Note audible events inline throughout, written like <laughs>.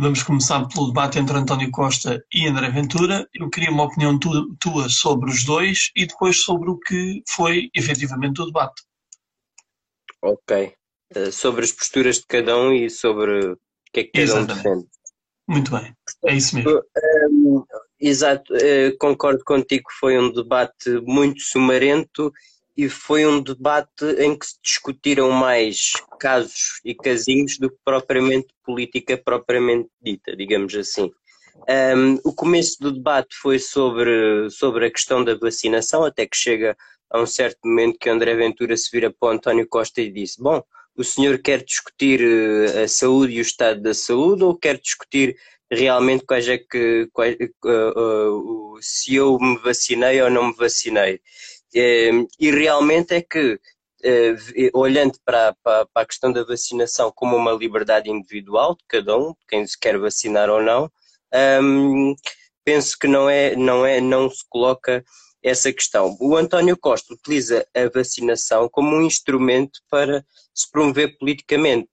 Vamos começar pelo debate entre António Costa e André Ventura. Eu queria uma opinião tua sobre os dois e depois sobre o que foi efetivamente o debate. Ok. Uh, sobre as posturas de cada um e sobre o que é que cada Exatamente. um defende. Muito bem, é isso mesmo. Um, exato, uh, concordo contigo que foi um debate muito sumarento e foi um debate em que se discutiram mais casos e casinhos do que propriamente política propriamente dita, digamos assim. Um, o começo do debate foi sobre, sobre a questão da vacinação, até que chega a um certo momento que André Ventura se vira para António Costa e disse: Bom, o senhor quer discutir eh, a saúde e o estado da saúde ou quer discutir realmente quais é que quais, uh, uh, se eu me vacinei ou não me vacinei? Ehm, e realmente é que, eh, olhando para, para, para, a questão da vacinação como uma liberdade individual de cada um, quem se quer vacinar ou não, um, penso que não é, não é, não se coloca essa questão. O António Costa utiliza a vacinação como um instrumento para se promover politicamente.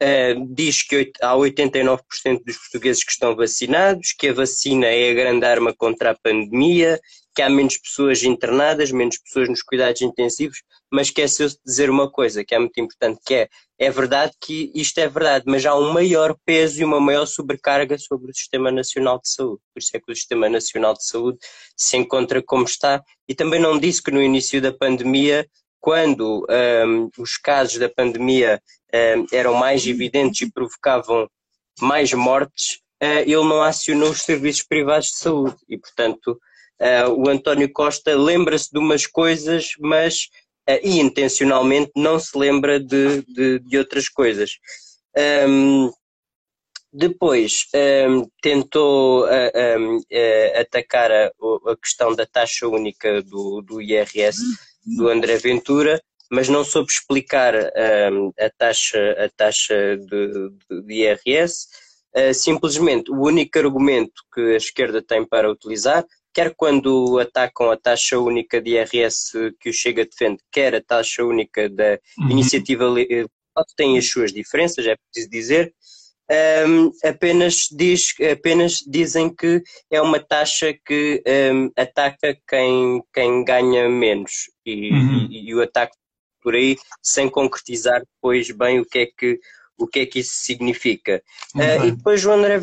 Uh, diz que há 89% dos portugueses que estão vacinados, que a vacina é a grande arma contra a pandemia, que há menos pessoas internadas, menos pessoas nos cuidados intensivos, mas esqueceu-se de dizer uma coisa que é muito importante, que é, é verdade que isto é verdade, mas há um maior peso e uma maior sobrecarga sobre o Sistema Nacional de Saúde. Por isso é que o Sistema Nacional de Saúde se encontra como está. E também não disse que no início da pandemia, quando um, os casos da pandemia um, eram mais evidentes e provocavam mais mortes, uh, ele não acionou os serviços privados de saúde. E, portanto, Uh, o António Costa lembra-se de umas coisas, mas uh, e intencionalmente não se lembra de, de, de outras coisas. Um, depois um, tentou uh, um, atacar a, a, questão da taxa única do, do IRS do André Ventura, mas não soube explicar a taxa, a taxa de, de, IRS. Simplesmente o único argumento que a esquerda tem para utilizar quer quando atacam a taxa única de IRS que o Chega defende, quer a taxa única da uhum. iniciativa tem as suas diferenças, é preciso dizer, um, apenas, diz, apenas dizem que é uma taxa que um, ataca quem, quem ganha menos e, uhum. e, e, o ataque por aí sem concretizar depois bem o que é que, o que, é que isso significa. Uh, e depois o André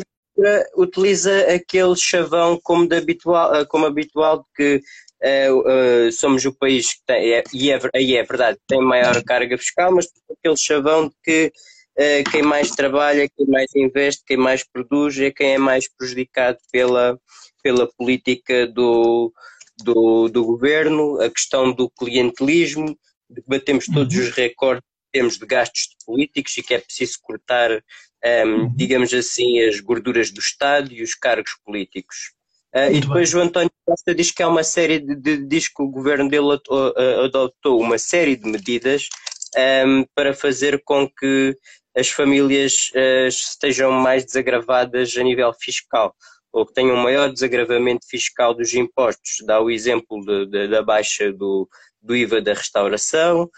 utiliza aquele chavão como, de habitual, eh, como habitual de que uh, uh, somos o país que tem, é, e é, aí é verdade, tem maior carga fiscal, mas aquele chavão de que uh, quem mais trabalha, quem mais investe, quem mais produz é quem é mais prejudicado pela, pela política do, do, do governo, a questão do clientelismo, de que batemos todos uhum. os recordes temos de gastos políticos e que é preciso cortar um, uhum. digamos assim, as gorduras do Estado e os cargos políticos. Uh, e depois bem. o António Costa diz que há uma série de, de, diz que o governo dele adotou uma série de medidas um, para fazer com que as famílias uh, estejam mais desagravadas a nível fiscal ou que tenham um maior desagravamento fiscal dos impostos. Dá o exemplo de, de, da baixa do, do IVA da restauração,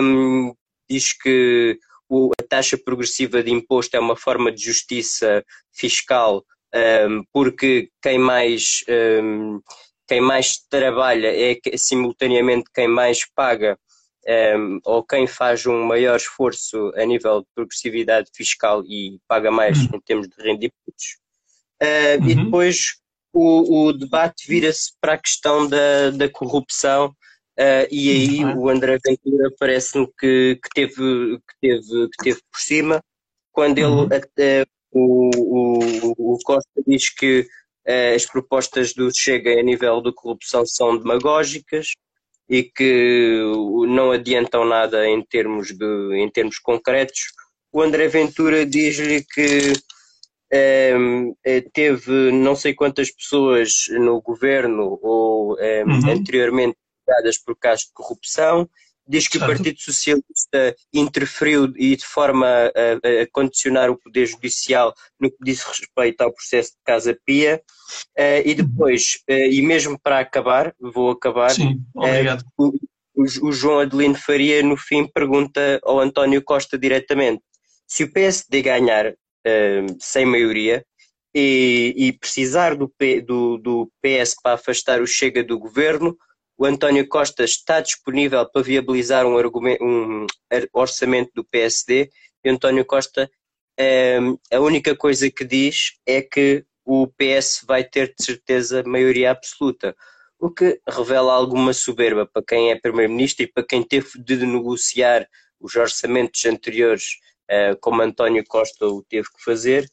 um, diz que a taxa progressiva de imposto é uma forma de justiça fiscal, porque quem mais, quem mais trabalha é simultaneamente quem mais paga. Ou quem faz um maior esforço a nível de progressividade fiscal e paga mais uhum. em termos de rendimentos. Uh, uhum. E depois o, o debate vira-se para a questão da, da corrupção Uh, e aí o André Ventura parece-me que, que, teve, que, teve, que teve por cima, quando ele, uhum. até, o, o, o, Costa diz que uh, as propostas do Chega a nível de corrupção são demagógicas e que não adiantam nada em termos, de, em termos concretos. O André Ventura diz-lhe que um, eh, teve não sei quantas pessoas no governo ou um, uhum. anteriormente investigadas por casos de corrupção, diz que o Partido Socialista interferiu e de forma a, a, condicionar o Poder Judicial no que diz respeito ao processo de Casa Pia. Uh, e depois, uh, e mesmo para acabar, vou acabar. Sim, obrigado. Uh, o, o, João Adelino Faria, no fim, pergunta ao António Costa diretamente: se o PSD ganhar, sem maioria e, e precisar do, P, do, do PS para afastar o Chega do governo, o António Costa está disponível para viabilizar um, um orçamento do PSD e António Costa um, a única coisa que diz é que o PS vai ter de certeza maioria absoluta, o que revela alguma soberba para quem é Primeiro-Ministro e para quem teve de negociar os orçamentos anteriores, uh, como António Costa o teve que fazer,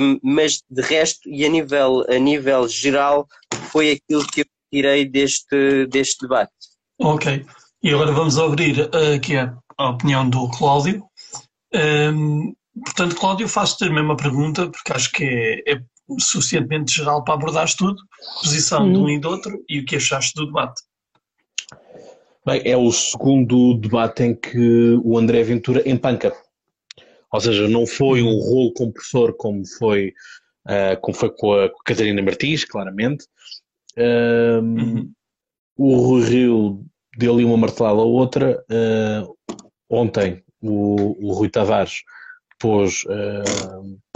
um, mas de resto e a nível, a nível geral foi aquilo que eu tirei deste, deste debate. Ok, e agora vamos abrir aqui a, a, opinião do Cláudio. Um, portanto, Cláudio, faço-te a mesma pergunta, porque acho que é, é suficientemente geral para abordar tudo, posição de um e do outro e o que achaste do debate. Bem, é o segundo debate em que o André Ventura empanca. Ou seja, não foi um rolo compressor como foi, uh, como foi com, a, com a Catarina Martins, claramente. Uh, uhum. O Rui Rio deu-lhe uma martelada a outra. Uh, ontem, o, o, Rui Tavares pôs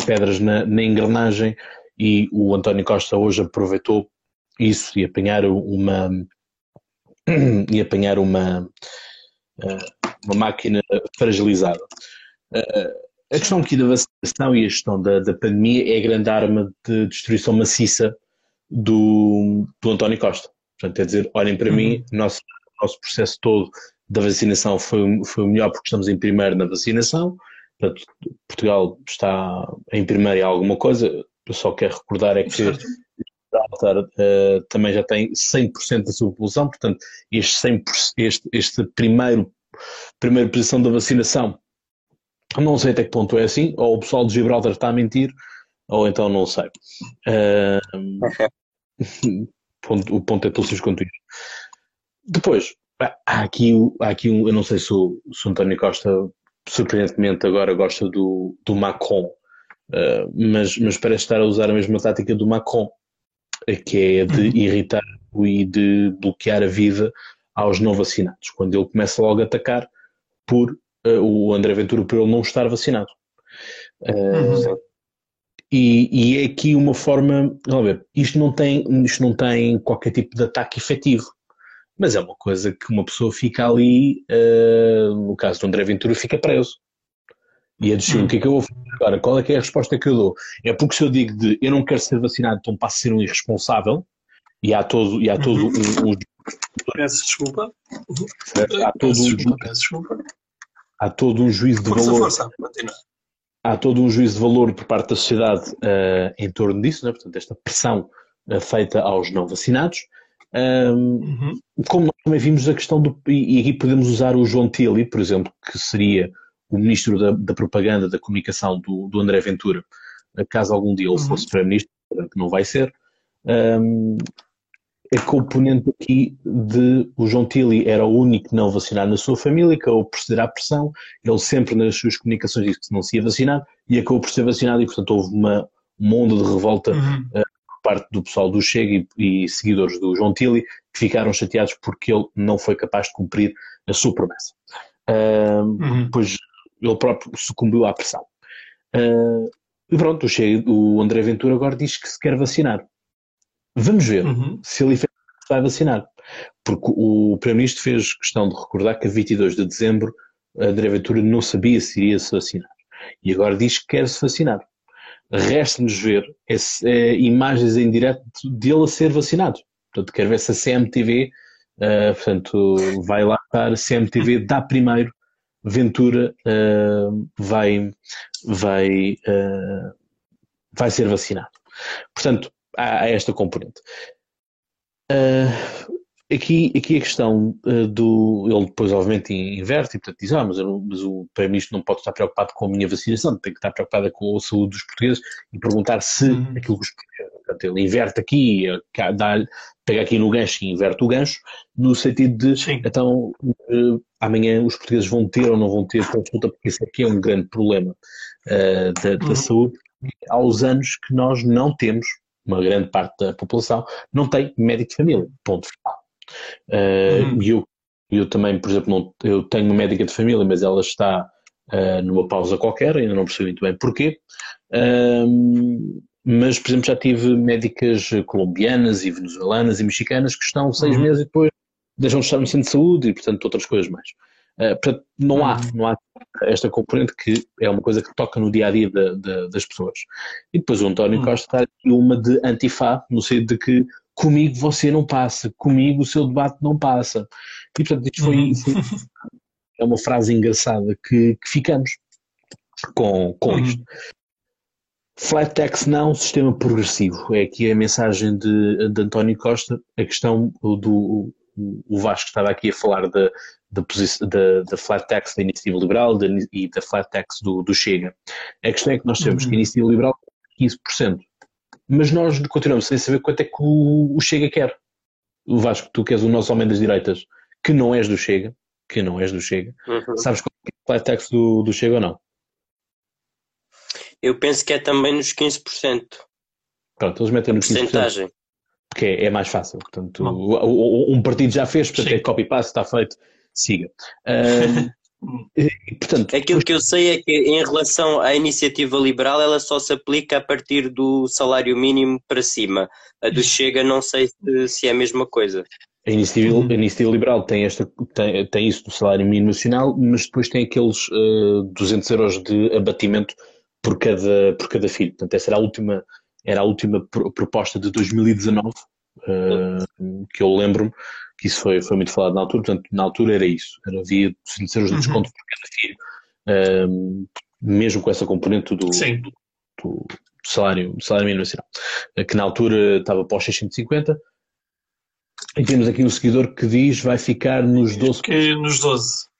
pedras na, na, engrenagem e o António Costa hoje aproveitou isso e apanhar uma e apanhar uma, uma máquina fragilizada. A questão aqui da vacinação e a gestão da, da pandemia é a grande arma de destruição maciça do, do António Costa. Portanto, é dizer, olhem para uhum. mim, nosso, nosso processo todo da vacinação foi, foi o melhor porque estamos em primeiro na vacinação. Portanto, Portugal está em primeiro em alguma coisa. Eu só quero recordar é que Gibraltar uh, também já tem 100% da sua população. Portanto, este, 100%, este, este primeiro, primeira posição da vacinação não sei até que ponto é assim, ou o pessoal de Gibraltar está a mentir, ou então não sei. Uh, <laughs> o ponto é tão simples quanto isso. Depois, há aqui, há aqui um, eu não sei se o, se o António Costa, surpreendentemente, agora gosta do, do Macron, uh, mas, mas parece estar a usar a mesma tática do Macron, que é de uhum. irritar e de bloquear a vida aos não vacinados, quando ele começa logo a atacar por uh, o André Ventura por ele não estar vacinado. Uh, uhum. E, e, é aqui uma forma, vamos ver, isto não, tem, isto não tem qualquer tipo de ataque efetivo, mas é uma coisa que uma pessoa fica ali, uh, no caso do André Ventura, fica preso. E é de o que é que eu vou fazer agora? Qual é que é a resposta que eu dou? É porque se eu digo de eu não quero ser vacinado, então passo a ser um irresponsável, e há todo, e há todo uhum. um, um... Peço desculpa. Há todo peço desculpa, um... peço desculpa há todo um juízo de força, valor. Força, há todo um juízo de valor por parte da sociedade uh, em torno disso, né? portanto, esta pressão uh, feita aos não vacinados. Um, uhum. Como nós também vimos a questão do. E aqui podemos usar o João Tilly, por exemplo, que seria o ministro da, da propaganda, da comunicação do, do, André Ventura, caso algum dia ele uhum. fosse primeiro-ministro, que não vai ser. Um, a componente aqui de o João Tilly era o único não vacinado na sua família, acabou por ceder à pressão, ele sempre nas suas comunicações disse que não se ia vacinar e acabou por ser vacinado e portanto houve uma, uma onda de revolta uhum. uh, por parte do pessoal do Chega e, e, seguidores do João Tilly que ficaram chateados porque ele não foi capaz de cumprir a sua promessa. Uh, uhum. Pois ele próprio sucumbiu à pressão. Uh, e pronto, o, Chega, o André Ventura agora diz que se quer vacinar. Vamos ver uhum. se ele vai vacinar. Porque o Primeiro-Ministro fez questão de recordar que a 22 de dezembro a André Ventura não sabia se iria se vacinar. E agora diz que quer se vacinar. Resta-nos ver esse, é, imagens em direto dele a ser vacinado. Portanto, quero ver se a CMTV, uh, eh, portanto, vai lá estar, a CMTV dá primeiro, Ventura uh, vai, vai, uh, vai ser vacinado. Portanto, há, esta componente. Uh, aqui, aqui a questão uh, do. Ele depois, obviamente, inverte e, portanto, diz: Ah, mas, eu, mas o Primeiro-Ministro não pode estar preocupado com a minha vacinação, tem que estar preocupado com a saúde dos portugueses e perguntar se uhum. aquilo que os. Portanto, ele inverte aqui, dá, pega aqui no gancho e inverte o gancho, no sentido de, Sim. então, uh, amanhã os portugueses vão ter ou não vão ter consulta, porque isso aqui é um grande problema da, da uhum. saúde. Há anos que nós não temos uma grande parte da população, não tem médico de família. Ponto final. Uh. E eu, eu também, por exemplo, não, eu tenho uma médica de família, mas ela está uh, numa pausa qualquer, ainda não percebi muito bem porquê. Uh, mas, por exemplo, já tive médicas colombianas e venezuelanas e mexicanas que estão seis uhum. meses e depois deixam de estar no centro de saúde e, portanto, outras coisas mais. Uh, portanto, não há, uhum. não há esta componente que é uma coisa que toca no dia a dia de, de, das pessoas. E depois o António uhum. Costa está aqui uma de antifá, no sentido de que comigo você não passa, comigo o seu debate não passa. E portanto, isto foi, uhum. foi é uma frase engraçada que, que ficamos com, com isto. Flat tax não, sistema progressivo. É aqui a mensagem de, de António Costa. A questão do o Vasco estava aqui a falar da, da, flat tax da iniciativa liberal de, e da flat tax do, do Chega. A questão é que nós temos uhum. que a iniciativa liberal é 15%, mas nós continuamos sem saber quanto é que o, o Chega quer. O Vasco, tu que és o nosso homem das direitas, que não és do Chega, que não és do Chega, uhum. sabes qual é a flat tax do, do Chega ou não? Eu penso que é também nos 15%. Pronto, eles metem nos 15%. Porcentagem. Que é, é mais fácil. Portanto, o, um partido já fez, portanto Sim. é copy-paste, está feito, siga. Um, <laughs> e, portanto, Aquilo que eu sei é que em relação à iniciativa liberal ela só se aplica a partir do salário mínimo para cima. A do Chega não sei se, se é a mesma coisa. A iniciativa, a iniciativa liberal tem, esta, tem, tem isso do salário mínimo nacional, mas depois tem aqueles uh, 200 euros de abatimento por cada, por cada filho. Portanto, essa era a última, era a última proposta de 2019, uh, eh, que eu lembro-me que isso foi, foi muito falado na altura. Portanto, na altura era isso. Era, havia 200 euros de desconto uhum. por cada filho, uh, mesmo com essa componente do, do, do, salário, salário mínimo nacional, que na altura estava para os 650 e temos aqui um seguidor que diz vai ficar nos 12. Que nos 12.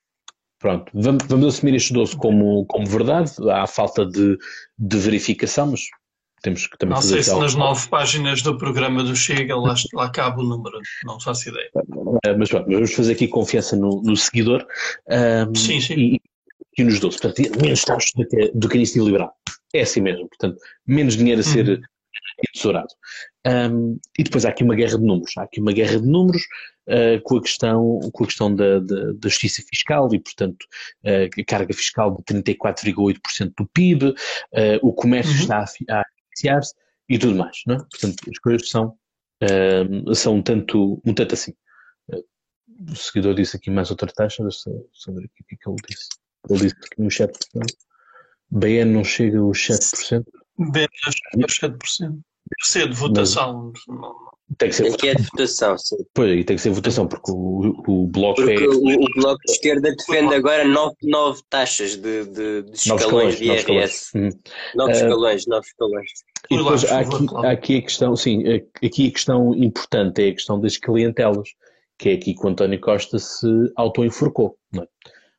Pronto, vamos, vamos assumir estes 12 como, como verdade. Há falta de, de verificação, mas temos que também não sei se nas nove páginas do programa do Chega lá, lá cabe o número, não faço ideia. Eh, mas pronto, vamos fazer aqui confiança no, no seguidor. Um, sim, sim. E, e nos 12. Portanto, menos taxas do que, do que a iniciativa liberal. É assim mesmo. Portanto, menos dinheiro a ser. Uhum tesourado. Um, e depois há aqui uma guerra de números. Há aqui uma guerra de números uh, com a questão, com a questão da, da, da justiça fiscal e, portanto, uh, a carga fiscal de 34,8% do PIB, uh, o comércio uhum. está a, a se e tudo mais. Não é? Portanto, as coisas são, são um, tanto, um tanto assim. o seguidor disse aqui mais outra taxa, deixa eu ver aqui o que é que ele disse. Ele disse aqui no chat, BN não chega aos 7%. BN não chega aos 7% ser de votação. Tem que ser Aqui é de votação, sim. Pois, e tem que ser votação, porque o, o Bloco porque é... o, o, Bloco de Esquerda defende agora nove, nove taxas de, de, de escalões de IRS. Nove, nove escalões, nove escalões. E depois há aqui, há aqui a questão, sim, aqui a questão importante é a questão das clientelas, que é aqui que o António Costa se auto-enforcou, é?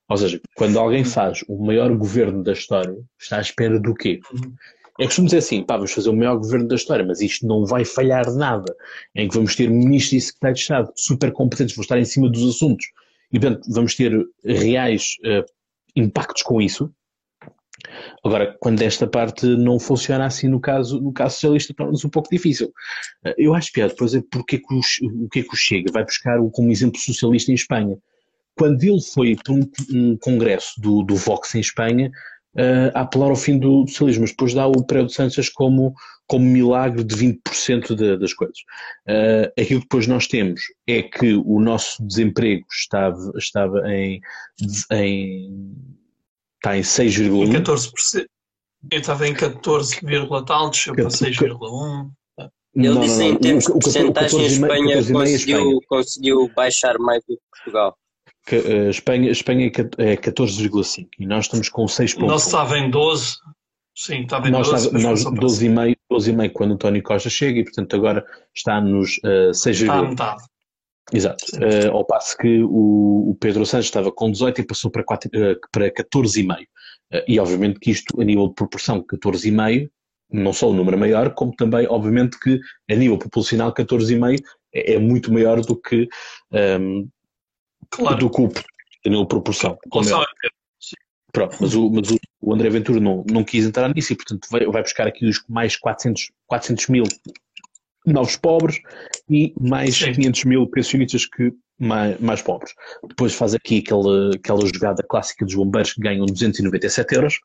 Ou seja, quando alguém faz o maior governo da história, está à espera do quê? Uhum. É costume dizer assim, pá, vamos fazer o maior governo da história, mas isto não vai falhar nada, em que vamos ter ministros e secretários de Estado super competentes, vão estar em cima dos assuntos, e portanto vamos ter reais uh, impactos com isso. Agora, quando esta parte não funciona assim no caso, no caso socialista, torna-se um pouco difícil. Uh, eu acho piada, por exemplo, porque é que o, o que é que o Chega vai buscar como exemplo socialista em Espanha? Quando ele foi para um, um congresso do, do Vox em Espanha, uh, a apelar ao fim do socialismo, mas depois dá o Pereira de Sanches como, como milagre de 20% de, das coisas. Uh, aquilo que depois nós temos é que o nosso desemprego estava, estava em, em, está em 6,1%. 14%. Eu estava em 14, tal, desceu para 6,1%. Ele disse em termos de porcentagem, a Espanha conseguiu, conseguiu baixar mais do que Portugal. Que, uh, Espanha, Espanha é 14,5 e nós estamos com 6 pontos. Nós estava em 12, sim, estava em nós 12. Estava, nós 12,5 12 quando António Costa chega e, portanto, agora está nos uh, 6,5. Está a metade. Exato. Uh, ao passo que o, o, Pedro Santos estava com 18 e passou para, 4, uh, para 14,5. Uh, e obviamente que isto, a nível de proporção, 14,5, não só o número é maior, como também, obviamente, que a nível proporcional, 14,5 é, é muito maior do que um, ehm, claro. do que o em proporção. É. Pronto, mas, o, mas o, André Ventura não, não quis entrar nisso e, portanto, vai, vai buscar aqui os mais 400, 400 mil novos pobres e mais Sim. 500 mil pensionistas que mais, mais pobres. Depois faz aqui aquela, aquela jogada clássica dos bombeiros que ganham 297 euros,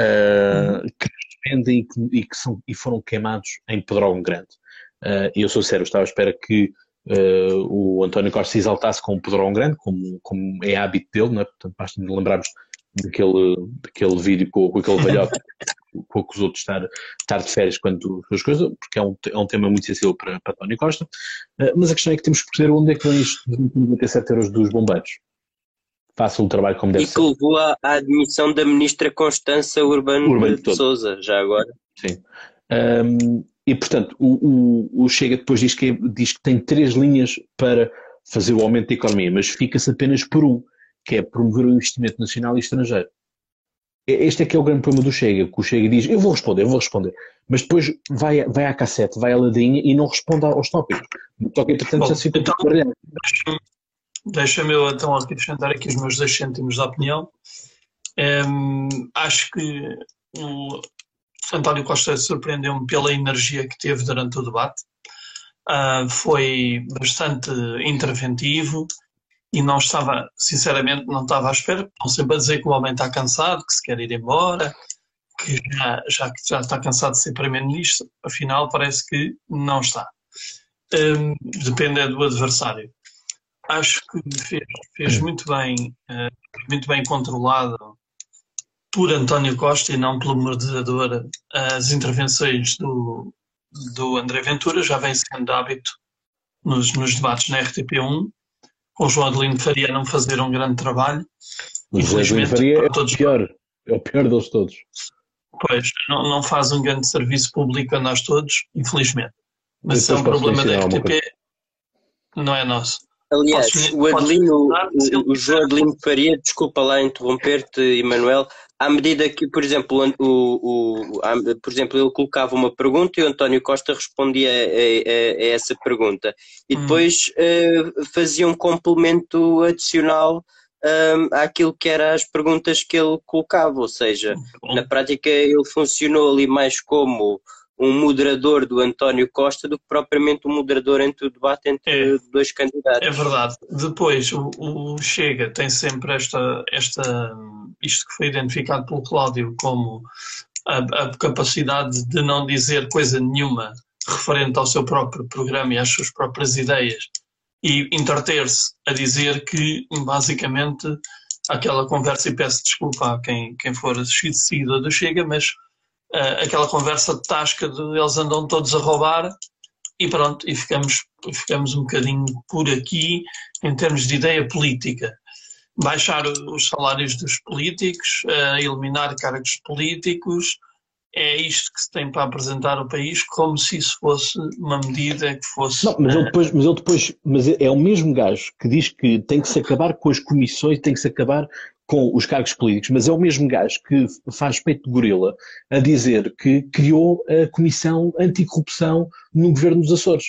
uh, que vendem e que, e que, são, e foram queimados em Pedrógão Grande. Uh, eu sou sério, estava à espera que uh, o António Costa se exaltasse com o Pedrógão Grande, como, como é hábito dele, não é? portanto basta lembrarmos daquele, daquele vídeo com, com aquele velhote <laughs> que acusou de estar, estar de férias quando as coisas, porque é um, é um tema muito sensível para, para António Costa. Uh, mas a questão é que temos que perceber onde é que vem isto de 97 euros dos bombeiros. Faça o trabalho como deve e ser. E que levou à, admissão da ministra Constança Urbano, Urbano de, de Souza, já agora. Sim. Um, e, portanto, o, o, o, Chega depois diz que, diz que tem três linhas para fazer o aumento da economia, mas fica-se apenas por um, que é promover o investimento nacional e estrangeiro. Este é que é o grande problema do Chega, que o Chega diz, eu vou responder, eu vou responder, mas depois vai, vai à cassete, vai à ladinha e não responde aos tópicos. Toca, entretanto, Bom, assim, então, Deixa-me eu então acrescentar aqui os meus dois cêntimos de opinião. Um, acho que o António Costa surpreendeu-me pela energia que teve durante o debate. Uh, foi bastante interventivo, e não estava, sinceramente, não estava à espera. Estão sempre a dizer que o homem está cansado, que se quer ir embora, que já, já, já está cansado de ser Primeiro-Ministro. Afinal, parece que não está. Um, depende do adversário. Acho que fez, fez muito bem, uh, muito bem controlado por António Costa e não pelo moderador as intervenções do, do André Ventura, já vem sendo hábito nos, nos debates na RTP1 com o João Adelino Faria não fazer um grande trabalho. O João Adelino Faria é todos... o pior, é o pior deles todos. Pois, não, não faz um grande serviço público a nós todos, infelizmente. Mas é um problema da RTP, não é nosso. Aliás, o Adelino, o, o João Adelino Faria, desculpa lá interromper-te, Emanuel, à medida que, por exemplo, o, o, por exemplo, ele colocava uma pergunta e o António Costa respondia a, a, a essa pergunta. E hum. depois hum. uh, fazia um complemento adicional um, àquilo que eram as perguntas que ele colocava. Ou seja, Bom. na prática ele funcionou ali mais como um moderador do António Costa do que propriamente um moderador entre o debate entre é, dois candidatos. É verdade. Depois, o, o, Chega tem sempre esta, esta, isto que foi identificado pelo Cláudio como a, a capacidade de não dizer coisa nenhuma referente ao seu próprio programa e às suas próprias ideias e entreter-se a dizer que, basicamente, aquela conversa, e peço desculpa a quem, quem for seguidor do Chega, mas uh, aquela conversa tasca de eles andam todos a roubar e pronto, e ficamos, ficamos um bocadinho por aqui em termos de ideia política. Baixar os salários dos políticos, uh, eliminar cargos políticos, é isto que se tem para apresentar ao país como se isso fosse uma medida que fosse. Não, mas ele depois, mas ele depois, mas é o mesmo gajo que diz que tem que se acabar com as comissões, tem que se acabar com os cargos políticos, mas é o mesmo gajo que faz peito de gorila a dizer que criou a Comissão Anticorrupção no governo dos Açores.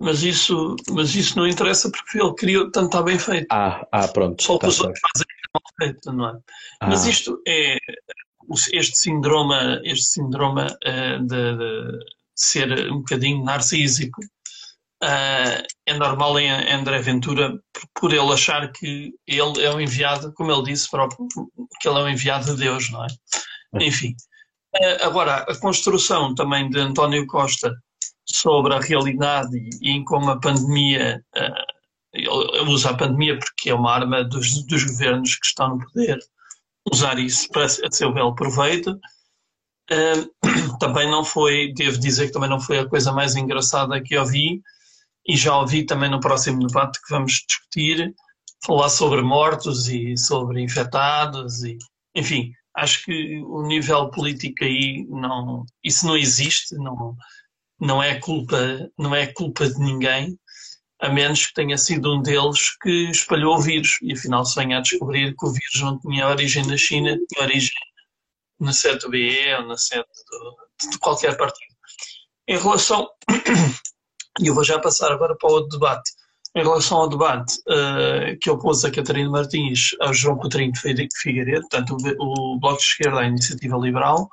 Mas isso, mas isso não interessa porque ele criou, tanto está bem feito. Ah, ah pronto. Só que os outros fazem mal feito, não é? Ah. Mas isto é este síndrome, este síndrome uh, de, de, ser um bocadinho narcísico Uh, é normal em, André Ventura por, por, ele achar que ele é o enviado, como ele disse próprio, que ele é o enviado de Deus, não é? Enfim. Uh, agora, a construção também de António Costa sobre a realidade e, em como a pandemia, uh, ele usa a pandemia porque é uma arma dos, dos governos que estão no poder, usar isso para a seu belo proveito. <clears throat> Também não foi, devo dizer que também não foi a coisa mais engraçada que eu vi, e já ouvi também no próximo debate que vamos discutir, falar sobre mortos e sobre infectados e, enfim, acho que o nível político aí não, isso não existe, não, não é culpa, não é culpa de ninguém, a menos que tenha sido um deles que espalhou o vírus e afinal sonha a descobrir que o vírus não tinha origem na China, tinha origem na sede do BE ou na sede de qualquer partido. Em relação e eu vou já passar agora para o outro debate. Em relação ao debate uh, que opôs a Catarina Martins ao João Coutinho de Figueiredo, portanto, o, o Bloco de Esquerda à Iniciativa Liberal,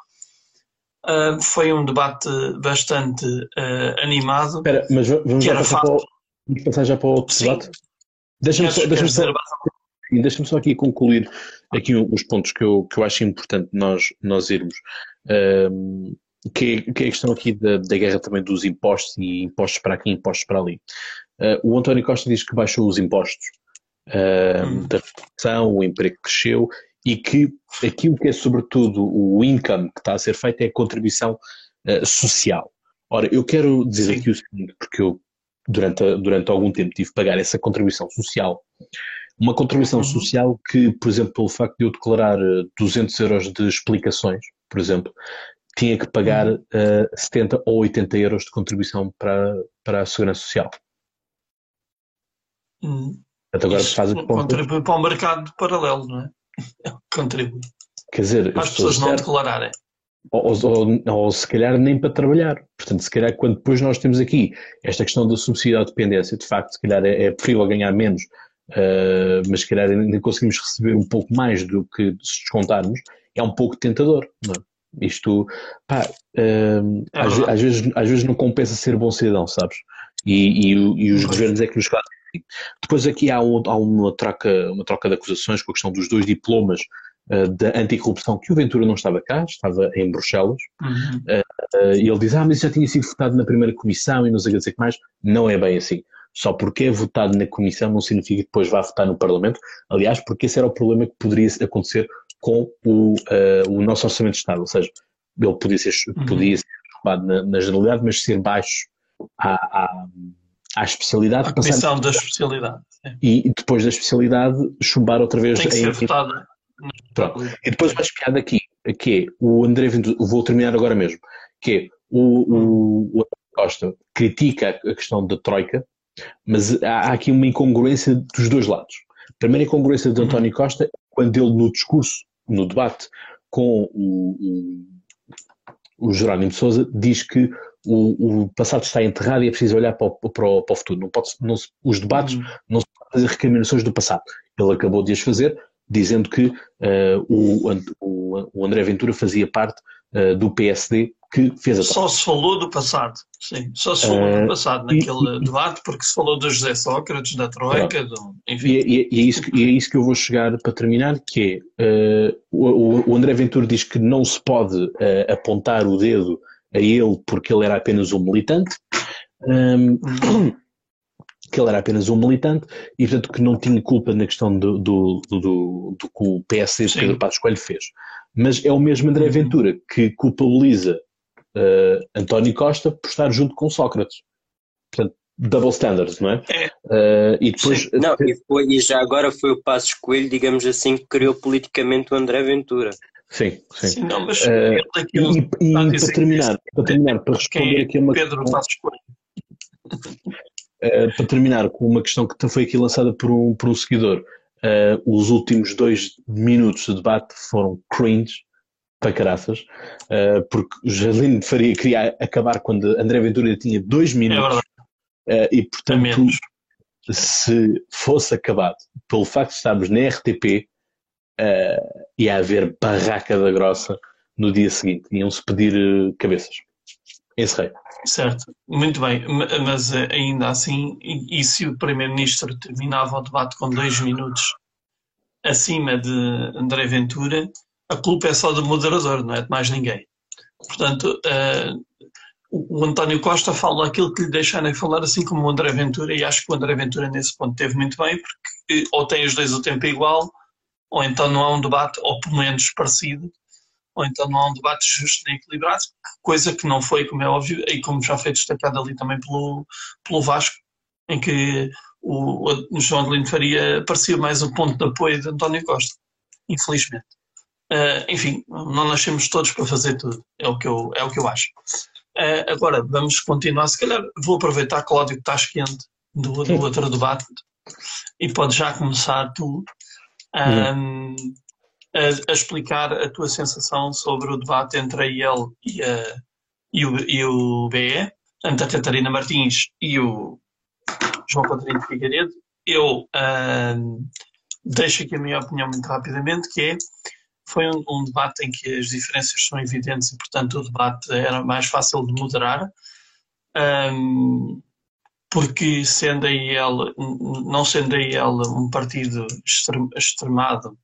uh, foi um debate bastante uh, animado. Espera, mas vamos já, passar para o, Vamos passar já para o outro debate? Deixa-me só, deixa só, deixa só aqui concluir aqui os pontos que eu, que eu acho importante nós, nós irmos. Um, que, que é a questão aqui da, da guerra também dos impostos e impostos para aqui, impostos para ali. Uh, o António Costa diz que baixou os impostos uh, hum. da redução, o emprego cresceu e que aquilo que é sobretudo o income que está a ser feito é a contribuição uh, social. Ora, eu quero dizer Sim. aqui o seguinte, porque eu durante, durante algum tempo tive que pagar essa contribuição social. Uma contribuição uhum. social que, por exemplo, pelo facto de eu declarar 200 euros de explicações, por exemplo, tinha que pagar uh, uhum. 70 ou 80 euros de contribuição para, para a Segurança Social. Hum. agora faz contribui para o mercado paralelo, não é? contribui. Quer dizer, para as pessoas não declararem. Ou, ou, ou, se calhar nem para trabalhar. Portanto, se calhar quando depois nós temos aqui esta questão da subsídio à dependência, de facto, se calhar é, é preferível ganhar menos, uh, mas se calhar ainda conseguimos receber um pouco mais do que se descontarmos, é um pouco tentador. Não é? Isto, pá, uh, é às, às, vezes, às vezes não compensa ser bom cidadão, sabes? E, e, e os governos é que nos fazem. Depois aqui há, um, há, uma, troca, uma troca de acusações com a questão dos dois diplomas uh, da anticorrupção, que o Ventura não estava cá, estava em Bruxelas. Uhum. Uh, e ele diz, ah, mas já tinha sido votado na primeira comissão e não sei o que mais. Não é bem assim. Só porque é votado na comissão não significa que depois vá votar no Parlamento. Aliás, porque esse era o problema que poderia acontecer com o, uh, o nosso Orçamento de Estado, ou seja, ele podia ser, uhum. podia ser roubado na, na, generalidade, mas ser baixo à, à, à especialidade. A comissão da especialidade. E, depois da especialidade, chumbar outra vez. Tem que ser votada. E depois mais piada aqui, que é o André Ventura, vou terminar agora mesmo, que é o, o, o Costa critica a questão da Troika, mas há, há aqui uma incongruência dos dois lados. A primeira incongruência de uhum. António Costa, quando ele no discurso no debate com o, o, o Jerónimo de Souza, diz que o, o, passado está enterrado e é preciso olhar para o, para o, para o futuro. Não pode, não os debates uhum. não se podem fazer recriminações do passado. Ele acabou de as fazer, dizendo que uh, o, o, André Ventura fazia parte do PSD que fez a Só se falou do passado, sim. Só se falou uh, do passado naquele e, debate, porque se falou do José Sócrates, da Troika, do, enfim. E, e, é isso, e é isso que eu vou chegar para terminar, que é, uh, o, o, André Ventura diz que não se pode uh, apontar o dedo a ele porque ele era apenas um militante, um, uhum. <coughs> que ele era apenas um militante e portanto que não tinha culpa na questão do, do, do, do, do que o PSD de Pedro Passos Coelho fez. Mas é o mesmo André uhum. Ventura que culpabiliza uh, António Costa por estar junto com Sócrates. Portanto, double standards, não é? é. Uh, e depois. Não, e, foi, e, já agora foi o Passos Coelho, digamos assim, que criou politicamente o André Ventura. Sim, sim. sim não, mas uh, e, e para terminar, para terminar, para responder aqui a uma Pedro questão, Passos Coelho. Uh, para terminar com uma questão que foi aqui lançada por um, por um seguidor, uh, os últimos dois minutos de debate foram cringe, para caraças, uh, porque Jardim Faria queria acabar quando André Ventura tinha dois é minutos é uh, e, portanto, se fosse acabado pelo facto de estarmos na RTP, uh, ia haver barraca da grossa no dia seguinte, iam-se pedir cabeças. Encerrei. Certo, muito bem, mas ainda assim, e se o Primeiro-Ministro terminava o debate com dois minutos acima de André Ventura, a culpa é só do moderador, não é de mais ninguém. Portanto, uh, o António Costa fala aquilo que lhe deixarem falar, assim como o André Ventura, e acho que o André Ventura nesse ponto teve muito bem, porque ou tem os dois o tempo igual, ou então não há um debate, ou pelo menos parecido, ou então não há um debate justo nem equilibrado, coisa que não foi, como é óbvio, e como já foi destacado ali também pelo, pelo Vasco, em que o, o João de Lino Faria parecia mais o ponto de apoio de António Costa, infelizmente. Uh, enfim, não nascemos todos para fazer tudo, é o que eu, é o que eu acho. Uh, agora, vamos continuar. Se calhar vou aproveitar, Cláudio, que estás quente do, do <laughs> outro debate e podes já começar tu um, a, a, explicar a tua sensação sobre o debate entre a IEL e, a, e, o, e o BE, portanto, a Catarina Martins e o João Coutinho Figueiredo. Eu um, deixo aqui a minha opinião muito rapidamente, que é foi um, um, debate em que as diferenças são evidentes e, portanto, o debate era mais fácil de moderar. Um, porque sendo a IEL, não sendo a IEL um partido extremado,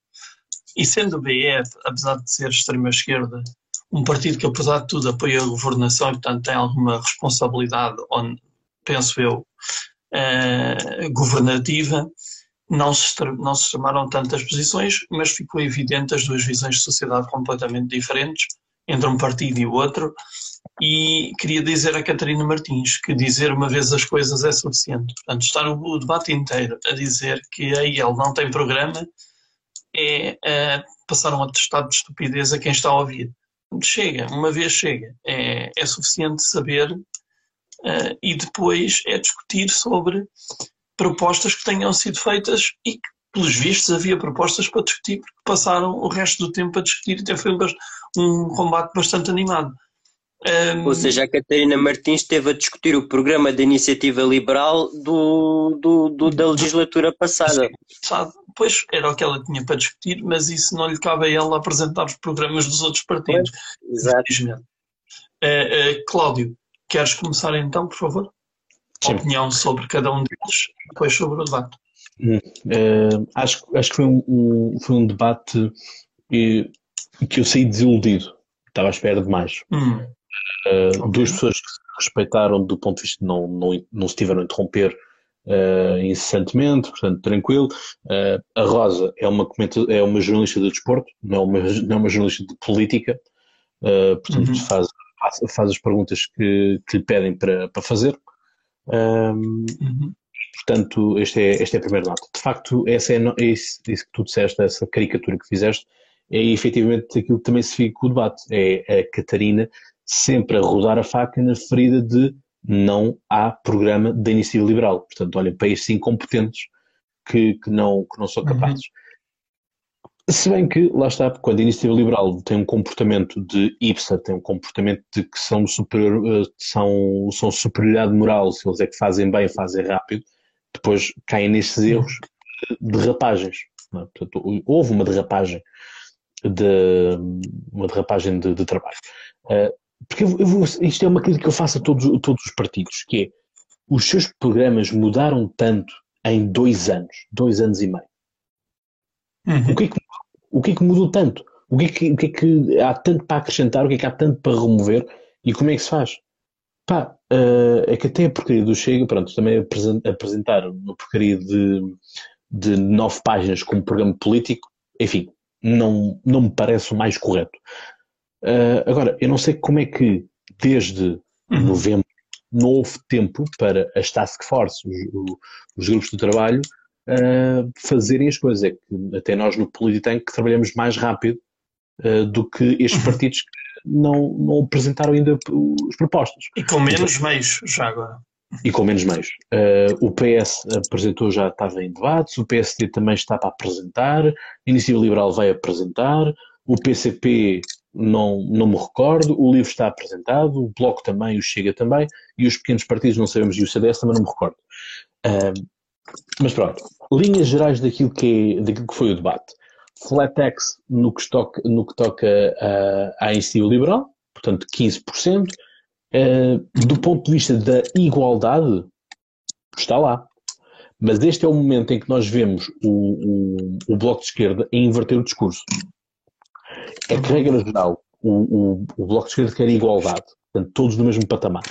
e sendo o BF, apesar de ser extrema-esquerda, um partido que apesar de tudo apoia a governação e portanto tem alguma responsabilidade, penso eu, eh, governativa, não se, não se tantas posições, mas ficou evidente as duas visões de sociedade completamente diferentes entre um partido e o outro, e queria dizer a Catarina Martins que dizer uma vez as coisas é suficiente. Portanto, estar o, o debate inteiro a dizer que a IEL não tem programa é, é passar um atestado de estupidez a quem está a ouvir. Chega, uma vez chega. É, é suficiente saber uh, e depois é discutir sobre propostas que tenham sido feitas e que, pelos vistos, havia propostas para discutir, porque passaram o resto do tempo a discutir até foi um combate bastante animado. Um... Ou seja, a Catarina Martins esteve a discutir o programa da iniciativa liberal do, do, do da legislatura passada. Pois era o que ela tinha para discutir, mas isso não lhe cabe a ela apresentar os programas dos outros partidos. exato. Uh, uh, Cláudio, queres começar então, por favor? Sim. Opinião sobre cada um deles e depois sobre o debate. Uh, acho, acho que foi um, um, foi um debate que eu saí desiludido. Estava à espera de mais. Hum. Uh, duas pessoas que se respeitaram do ponto de vista de não, não, não se tiveram a interromper uh, incessantemente, portanto, tranquilo. Uh, a Rosa é uma, é uma jornalista de desporto, não é uma, não é uma jornalista de política, portanto, uhum. faz, faz as perguntas que, que lhe pedem para, para fazer. Uhum. Portanto, este é, este é a primeira nota. De facto, essa é, é isso, isso que tu disseste, essa caricatura que fizeste, é efetivamente aquilo que também se fica com o debate. É a Catarina sempre a rodar a faca na ferida de não há programa da iniciativa liberal. Portanto, olhem para estes incompetentes que, que, não, que não são capazes. Uhum. Se bem que, lá está, quando a iniciativa liberal tem um comportamento de IPSA, tem um comportamento de que são, superior, eh, são, são superioridade moral, se eles é que fazem bem, fazem rápido, depois caem nestes erros de derrapagens. É? Portanto, houve uma derrapagem de uma derrapagem de, de trabalho. Uh, porque eu, eu vou, isto é uma crítica que eu faço a todos, a todos os partidos, que é os seus programas mudaram tanto em dois anos, dois anos e meio. Uhum. O, que é que, o que é que mudou tanto? O que, é que, o que é que há tanto para acrescentar? O que é que há tanto para remover? E como é que se faz? Pá, uh, é que até a porcaria do Chega, pronto, também apresentar uma porcaria de, de nove páginas como programa político, enfim, não, não me parece o mais correto. Uh, agora, eu não sei como é que desde uhum. novembro não houve tempo para as task force, os, os grupos de trabalho, uh, fazerem as coisas. É que até nós no Polititank trabalhamos mais rápido uh, do que estes uhum. partidos que não, não apresentaram ainda as propostas. E com menos então, meios, já agora. E com menos meios. Uh, o PS apresentou, já estava em debates, o PSD também está para apresentar, a Iniciativa Liberal vai apresentar, o PCP não, não me recordo, o livro está apresentado, o Bloco também, o Chega também, e os pequenos partidos não sabemos, e o CDS também não me recordo. Uh, mas pronto, linhas gerais daquilo que, é, daquilo que foi o debate. Flat tax no que toca, no que toca uh, à iniciativa liberal, portanto 15%. Uh, do ponto de vista da igualdade, está lá. Mas este é o momento em que nós vemos o, o, o Bloco de Esquerda a inverter o discurso é que, regra geral, o, o, o Bloco de Esquerda quer igualdade, portanto, todos no mesmo patamar.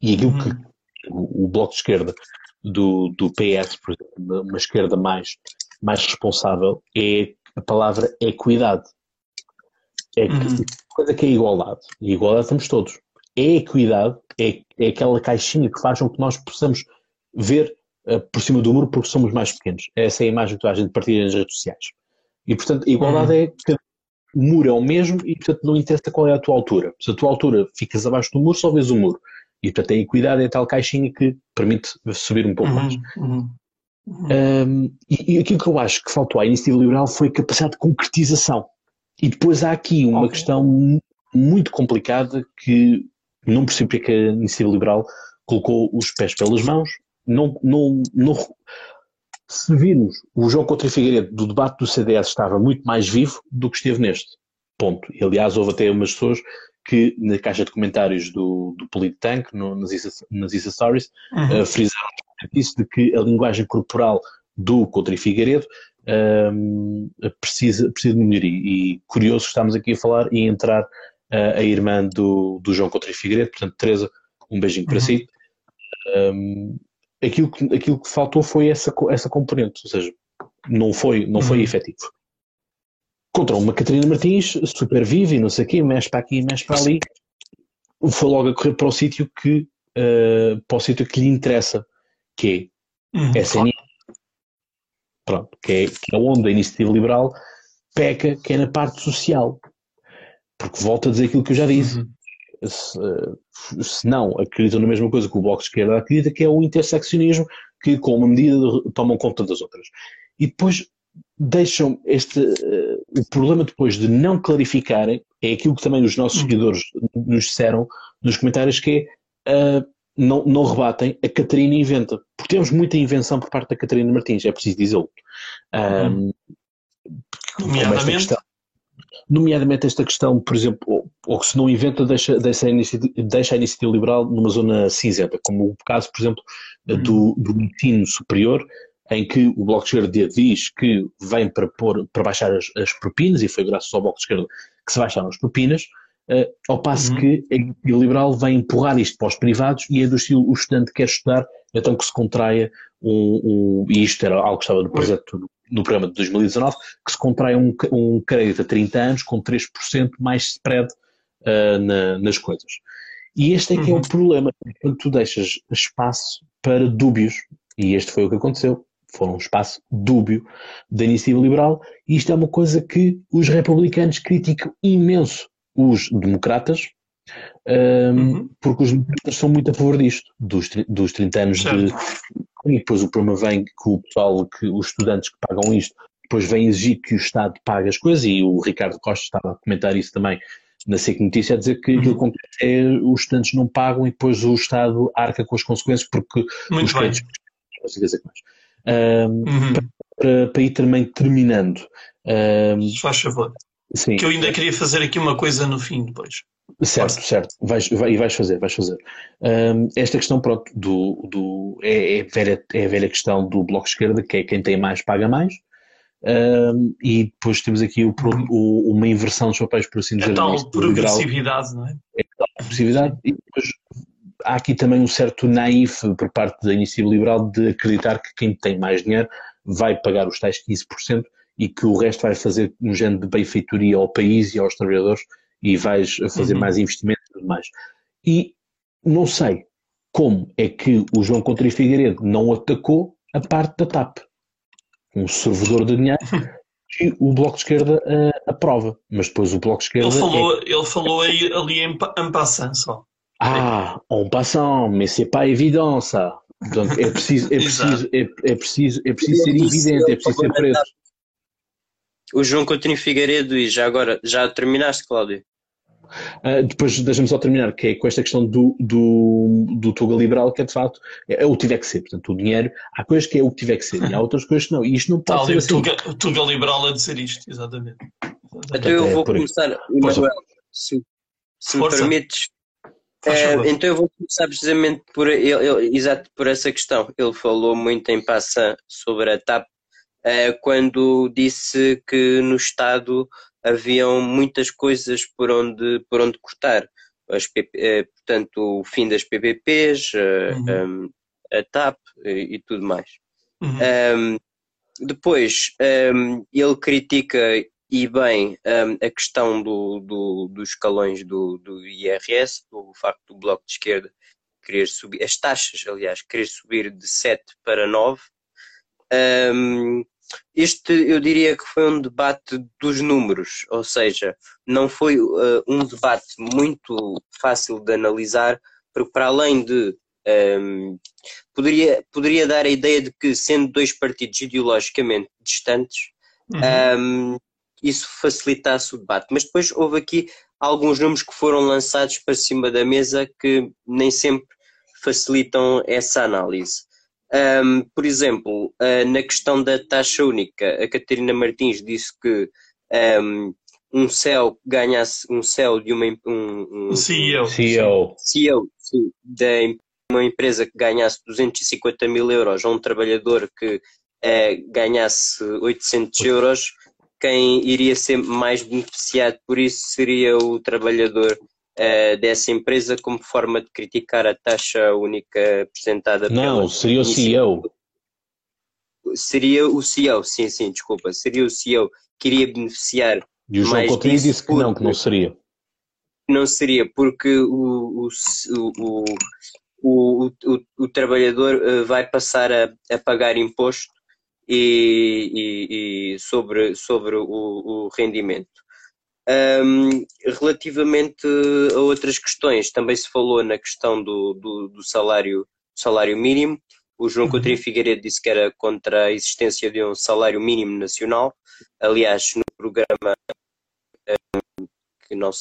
E aquilo uhum. que o, o, Bloco de Esquerda do, do PS, por exemplo, uma esquerda mais, mais responsável, é a palavra equidade. É uhum. coisa que é igualdade. E igualdade estamos todos. É equidade, é, é aquela caixinha que faz com que nós possamos ver uh, por cima do muro porque somos mais pequenos. Essa é a imagem que a gente partilha nas redes sociais. E, portanto, a igualdade uhum. é que o muro é o mesmo e, portanto, não interessa qual é a tua altura. Se a tua altura ficas abaixo do muro, só vês o muro. E, portanto, a equidade é a tal caixinha que permite subir um pouco uhum. mais. Uhum. Um, e, e, aquilo que eu acho que faltou à iniciativa liberal foi a capacidade de concretização. E depois há aqui uma okay. questão muito complicada que não percebo porque é que a iniciativa liberal colocou os pés pelas mãos, não, não, não, se virmos o João contra Figueiredo do debate do CDS estava muito mais vivo do que esteve neste. Ponto. E, aliás, houve até umas pessoas que na caixa de comentários do, do Politank, no, nas, Isa, nas Isa Stories, uhum. uh, frisaram isso de que a linguagem corporal do Coutinho Figueiredo um, precisa, precisa de melhoria. E curioso, estamos aqui a falar e entrar uh, a irmã do, do João Coutinho Figueiredo, portanto, Teresa, um beijinho uhum. para si. Um, aquilo, que, aquilo que faltou foi essa, essa componente, ou seja, não foi, não foi uhum. efetivo. Contra uma Catarina Martins, super viva e não sei o quê, mexe para aqui, mexe para ali, foi logo a correr para o sítio que, uh, para o sítio que lhe interessa, que é uhum, SNI. Pronto, que é, que é onde a iniciativa liberal peca, que é na parte social. Porque volto a dizer aquilo que eu já disse. Uhum. Se, se, não acreditam na mesma coisa que o Bloco de Esquerda acredita, que é o interseccionismo, que com uma medida tomam conta das outras. E depois deixam este. Uh, o problema depois de não clarificarem é aquilo que também os nossos uhum. seguidores nos disseram nos comentários, que é. Uh, não, não rebatem, a Catarina inventa. Porque temos muita invenção por parte da Catarina Martins, é preciso dizê-lo. Um, nomeadamente? Nomeadamente esta questão, por exemplo, ou, ou que se não inventa, deixa, deixa, a deixa a iniciativa liberal numa zona cinzenta, como o caso, por exemplo, uhum. do, do ensino superior, em que o Bloco de Esquerda diz que vem para, pôr, para baixar as, as propinas, e foi graças ao Bloco de Esquerda que se baixaram as propinas, uh, ao passo uhum. que a liberal vem empurrar isto para os privados e é do estilo o estudante quer estudar, então que se contraia um, um e isto era algo que estava no projeto no programa de 2019, que se contraia um, um crédito a 30 anos com 3% mais spread uh, na, nas coisas. E este é que uhum. é o uhum. problema, quando tu deixas espaço para dúbios, e este foi o que aconteceu, foi um espaço dúbio da iniciativa liberal, e isto é uma coisa que os republicanos criticam imenso os democratas, um, uhum. porque os democratas são muito a favor disto, dos, dos 30 anos certo. de. E depois o problema vem que o pessoal, que os estudantes que pagam isto, depois vem exigir que o Estado pague as coisas, e o Ricardo Costa estava a comentar isso também na SEC Notícia, a dizer que uhum. é os estudantes não pagam e depois o Estado arca com as consequências porque muito os créditos. Um, uhum. para, para, ir também terminando. Um, Faz favor. Sim. Que eu ainda queria fazer aqui uma coisa no fim depois. Certo, Força. certo. Vais, vai, e vais fazer, vais fazer. Um, esta questão, pronto, do, do, é, é, velha, é a velha questão do Bloco de Esquerda, que é quem tem mais paga mais. Um, e depois temos aqui o, o, uma inversão dos papéis, por assim dizer. É tal progressividade, não é? É tal progressividade. E depois há aqui também um certo naif por parte da iniciativa liberal de acreditar que quem tem mais dinheiro vai pagar os tais 15% e que o resto vai fazer um género de benfeitoria ao país e aos trabalhadores e vais fazer uhum. mais investimentos e tudo mais. E não sei como é que o João Coutinho Figueiredo não atacou a parte da TAP, um servidor de dinheiro que o Bloco de Esquerda uh, aprova, mas depois o Bloco de Esquerda... Ele falou, é... ele falou aí, ali em, em passant só. Ah, en passant, mais c'est pas évident ça. Donc é preciso, é <laughs> preciso, é, é preciso, é preciso ser evidente, é preciso ser preto o João Coutinho Figueiredo e já agora, já terminaste, Cláudio? Uh, depois deixa-me só terminar, que é com esta questão do, do, do Tuga Liberal, que é de facto é, é o que tiver que ser. Portanto, o dinheiro, há coisas que é o que tiver que ser, e há outras coisas que não. E isto não pode Tal, ser. O Tuga, o Tuga Liberal a dizer isto, exatamente. Então eu vou começar, Manuel, se, se me permites. É, então eu vou começar precisamente por, ele, ele, exato por essa questão. Ele falou muito em passa sobre a TAP eh, quando disse que no Estado haviam muitas coisas por onde, por onde cortar. As, eh, portanto, o fim das PPPs, eh, uhum. a TAP e, tudo mais. Uhum. Um, depois, um, ele critica e bem um, a questão do, do, dos escalões do, do IRS, o facto do Bloco de Esquerda querer subir, as taxas, aliás, querer subir de 7 para 9. Um, este eu diria que foi um debate dos números, ou seja, não foi uh, um debate muito fácil de analisar, porque para além de um, ehm, poderia, poderia dar a ideia de que sendo dois partidos ideologicamente distantes, uhum. um, ehm, isso facilitasse o debate. Mas depois houve aqui alguns números que foram lançados para cima da mesa que nem sempre facilitam essa análise. Um, por exemplo, uh, na questão da taxa única, a Catarina Martins disse que um, um céu ganhasse um céu de uma um, um CEO, CEO. CEO sim, de uma empresa que ganhasse 250 mil euros a um trabalhador que é, ganhasse 800 euros, quem iria ser mais beneficiado por isso seria o trabalhador uh, dessa empresa como forma de criticar a taxa única apresentada Não, pela seria o CEO. Seria o CEO, sim, sim, desculpa. Seria o CEO que iria beneficiar. E o João Coutinho disse que não, que não seria. Não seria, porque o, o, o, o, o, o trabalhador eh, vai passar a, a pagar imposto e, e, e sobre, sobre o, o rendimento. Um, relativamente a outras questões, também se falou na questão do, do, do salário, salário mínimo. O João uhum. Coutinho Figueiredo disse que era contra a existência de um salário mínimo nacional. Aliás, no programa um, que nós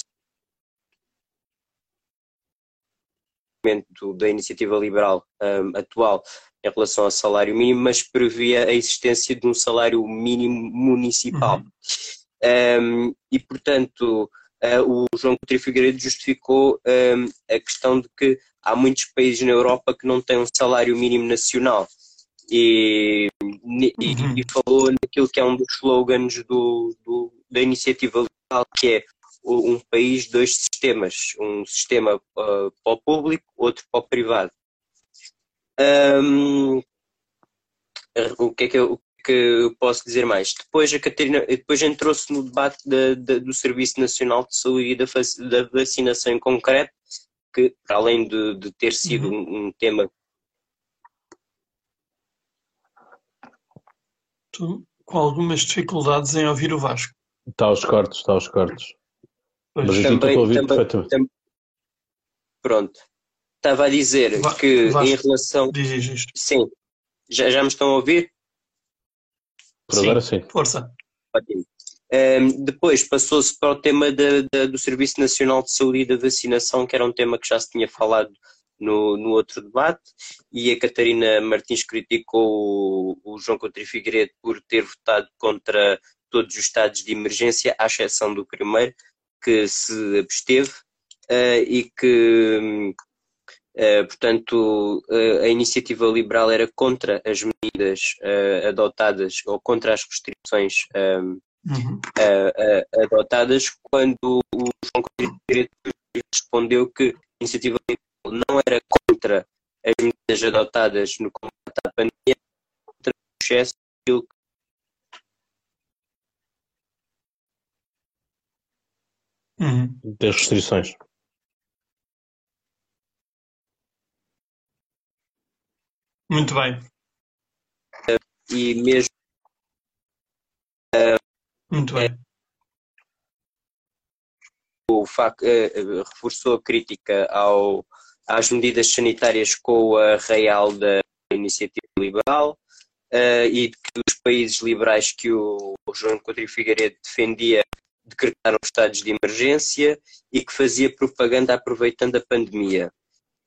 da iniciativa liberal um, atual em relação ao salário mínimo, mas previa a existência de um salário mínimo municipal. Uhum. Um, e, portanto, uh, o João Coutinho Figueiredo justificou um, a questão de que há muitos países na Europa que não têm um salário mínimo nacional. E, e, uhum. e falou naquilo que é um dos slogans do, do, da iniciativa liberal, que é um país, dois sistemas. Um sistema uh, para o público, outro para o privado. Um, o que é que eu, que eu posso dizer mais? Depois a Catarina, depois entrou-se no debate de, de, do Serviço Nacional de Saúde e da, da vacinação em concreto, que para além de, de ter sido uhum. um, um, tema Estou com algumas dificuldades em ouvir o Vasco. Está aos cortes, está aos cortes. Mas também, estou a ouvir também, perfeitamente. Também, pronto. Estava a dizer Va que Vasco, em relação. Diz isto. Sim. Já, já me estão a ouvir? Por agora sim. Força. Ótimo. Um, depois passou-se para o tema de, de, do Serviço Nacional de Saúde e da Vacinação, que era um tema que já se tinha falado no, no outro debate, e a Catarina Martins criticou o, o João Coutinho Figueiredo por ter votado contra todos os estados de emergência, à exceção do primeiro, que se absteve, uh, e que Uh, portanto, uh, a iniciativa liberal era contra as medidas uh, adotadas ou contra as restrições um, uhum. adotadas, quando o João Coutinho respondeu que a iniciativa liberal não era contra as medidas adotadas no combate à pandemia, contra o excesso daquilo uhum. das restrições. Muito bem. E mesmo. Muito bem. O FAC uh, reforçou a crítica ao, às medidas sanitárias com a real da iniciativa liberal uh, e que os países liberais que o, o João Coutinho Figueiredo defendia decretaram estados de emergência e que fazia propaganda aproveitando a pandemia.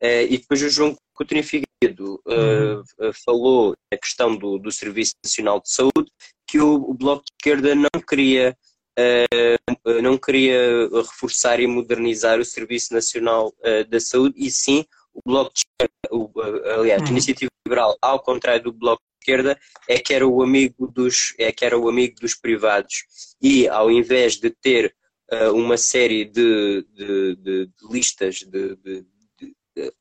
E depois o João Coutinho Figueiredo uh, falou na questão do, do Serviço Nacional de Saúde que o, o Bloco de Esquerda não queria uh, não queria reforçar e modernizar o Serviço Nacional uh, da Saúde e sim o Bloco de Esquerda, o, aliás, a uhum. Iniciativa Liberal, ao contrário do Bloco de Esquerda, é que era o amigo dos, é que era o amigo dos privados e ao invés de ter uma série de, de, de, de listas de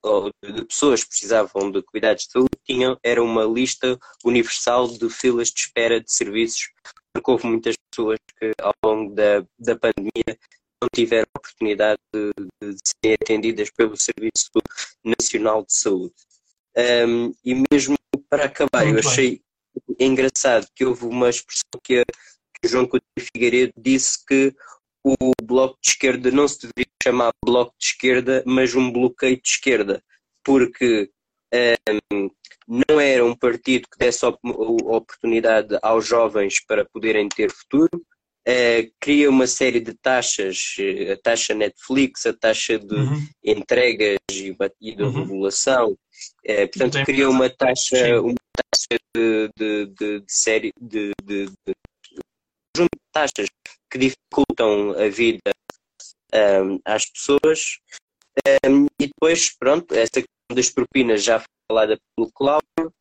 ou de pessoas que precisavam de cuidados de saúde tinham, era uma lista universal de filas de espera de serviços, porque houve muitas pessoas que ao longo da, da pandemia não tiveram oportunidade de, de serem atendidas pelo Serviço Nacional de Saúde. Um, e mesmo para acabar, Muito eu bem. achei engraçado que houve uma expressão que, a, que João Coutinho Figueiredo disse que o Bloco de Esquerda não se deveria chamar Bloco de Esquerda, mas um bloqueio de esquerda, porque um, não era um partido que desse oportunidade aos jovens para poderem ter futuro, uh, cria uma série de taxas, eh, a taxa Netflix, a taxa de uhum. entregas e, e de uhum. regulação, uh, portanto cria uma taxa, uma taxa de, de, de, de série de, de, de, de taxas que dificultam a vida um, às pessoas. Um, e depois, pronto, essa questão das propinas já foi falada pelo Cláudio.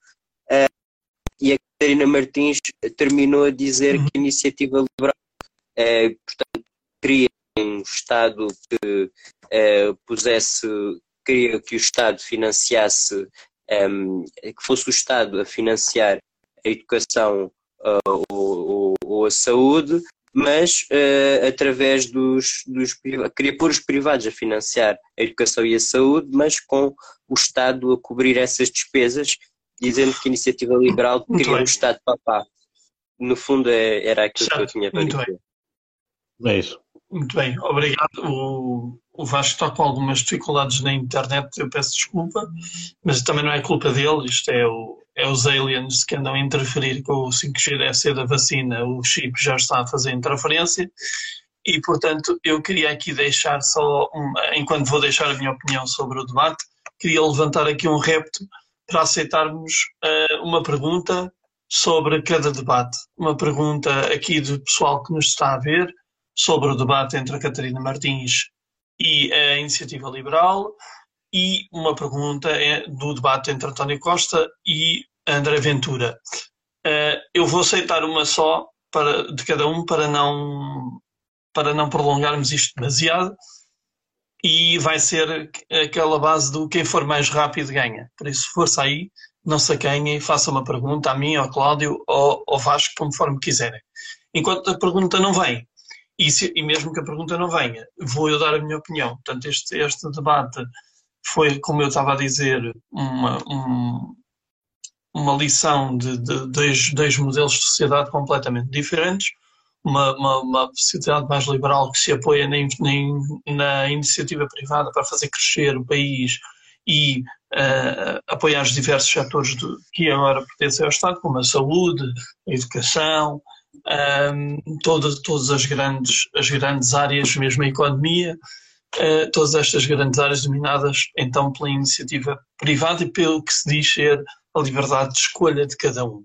E a Catarina Martins terminou a dizer uhum. que a iniciativa liberal, uh, portanto, queria um Estado que uh, pusesse, queria que o Estado financiasse, que fosse o Estado a financiar a educação uh, ou, ou, a saúde, mas uh, através dos, dos queria pôr os privados a financiar a educação e a saúde, mas com o Estado a cobrir essas despesas, dizendo que a iniciativa liberal queria um Estado papá. No fundo é, era aquilo certo. que eu tinha para dizer. É isso. Muito bem, obrigado. O, o Vasco está com algumas dificuldades na internet, eu peço desculpa, mas também não é culpa dele, isto é o, é os aliens que andam a interferir com o 5G deve ser da vacina, o chip já está a fazer interferência e, portanto, eu queria aqui deixar só, enquanto vou deixar a minha opinião sobre o debate, queria levantar aqui um repto para aceitarmos uh, uma pergunta sobre cada debate. Uma pergunta aqui do pessoal que nos está a ver sobre o debate entre a Catarina Martins e a Iniciativa Liberal e uma pergunta é do debate entre António Costa e André Ventura. Uh, eu vou aceitar uma só para, de cada um para não, para não prolongarmos isto demasiado e vai ser aquela base do quem for mais rápido ganha. Por isso, força aí, não se acanhem e faça uma pergunta a mim, ao Cláudio ou ao Vasco, conforme quiserem. Enquanto a pergunta não vem, e, se, e mesmo que a pergunta não venha, vou eu dar a minha opinião. Portanto, este, este debate foi, como eu estava a dizer, uma, um, uma lição de, dois, modelos de sociedade completamente diferentes. Uma, uma, uma, sociedade mais liberal que se apoia na, na, iniciativa privada para fazer crescer o país e uh, apoiar os diversos setores do, que agora pertencem ao Estado, como a saúde, a educação, um, ehm, todas, todas as, grandes, as grandes áreas, mesmo a economia, uh, todas estas grandes áreas dominadas então pela iniciativa privada e pelo que se diz ser a liberdade de escolha de cada um.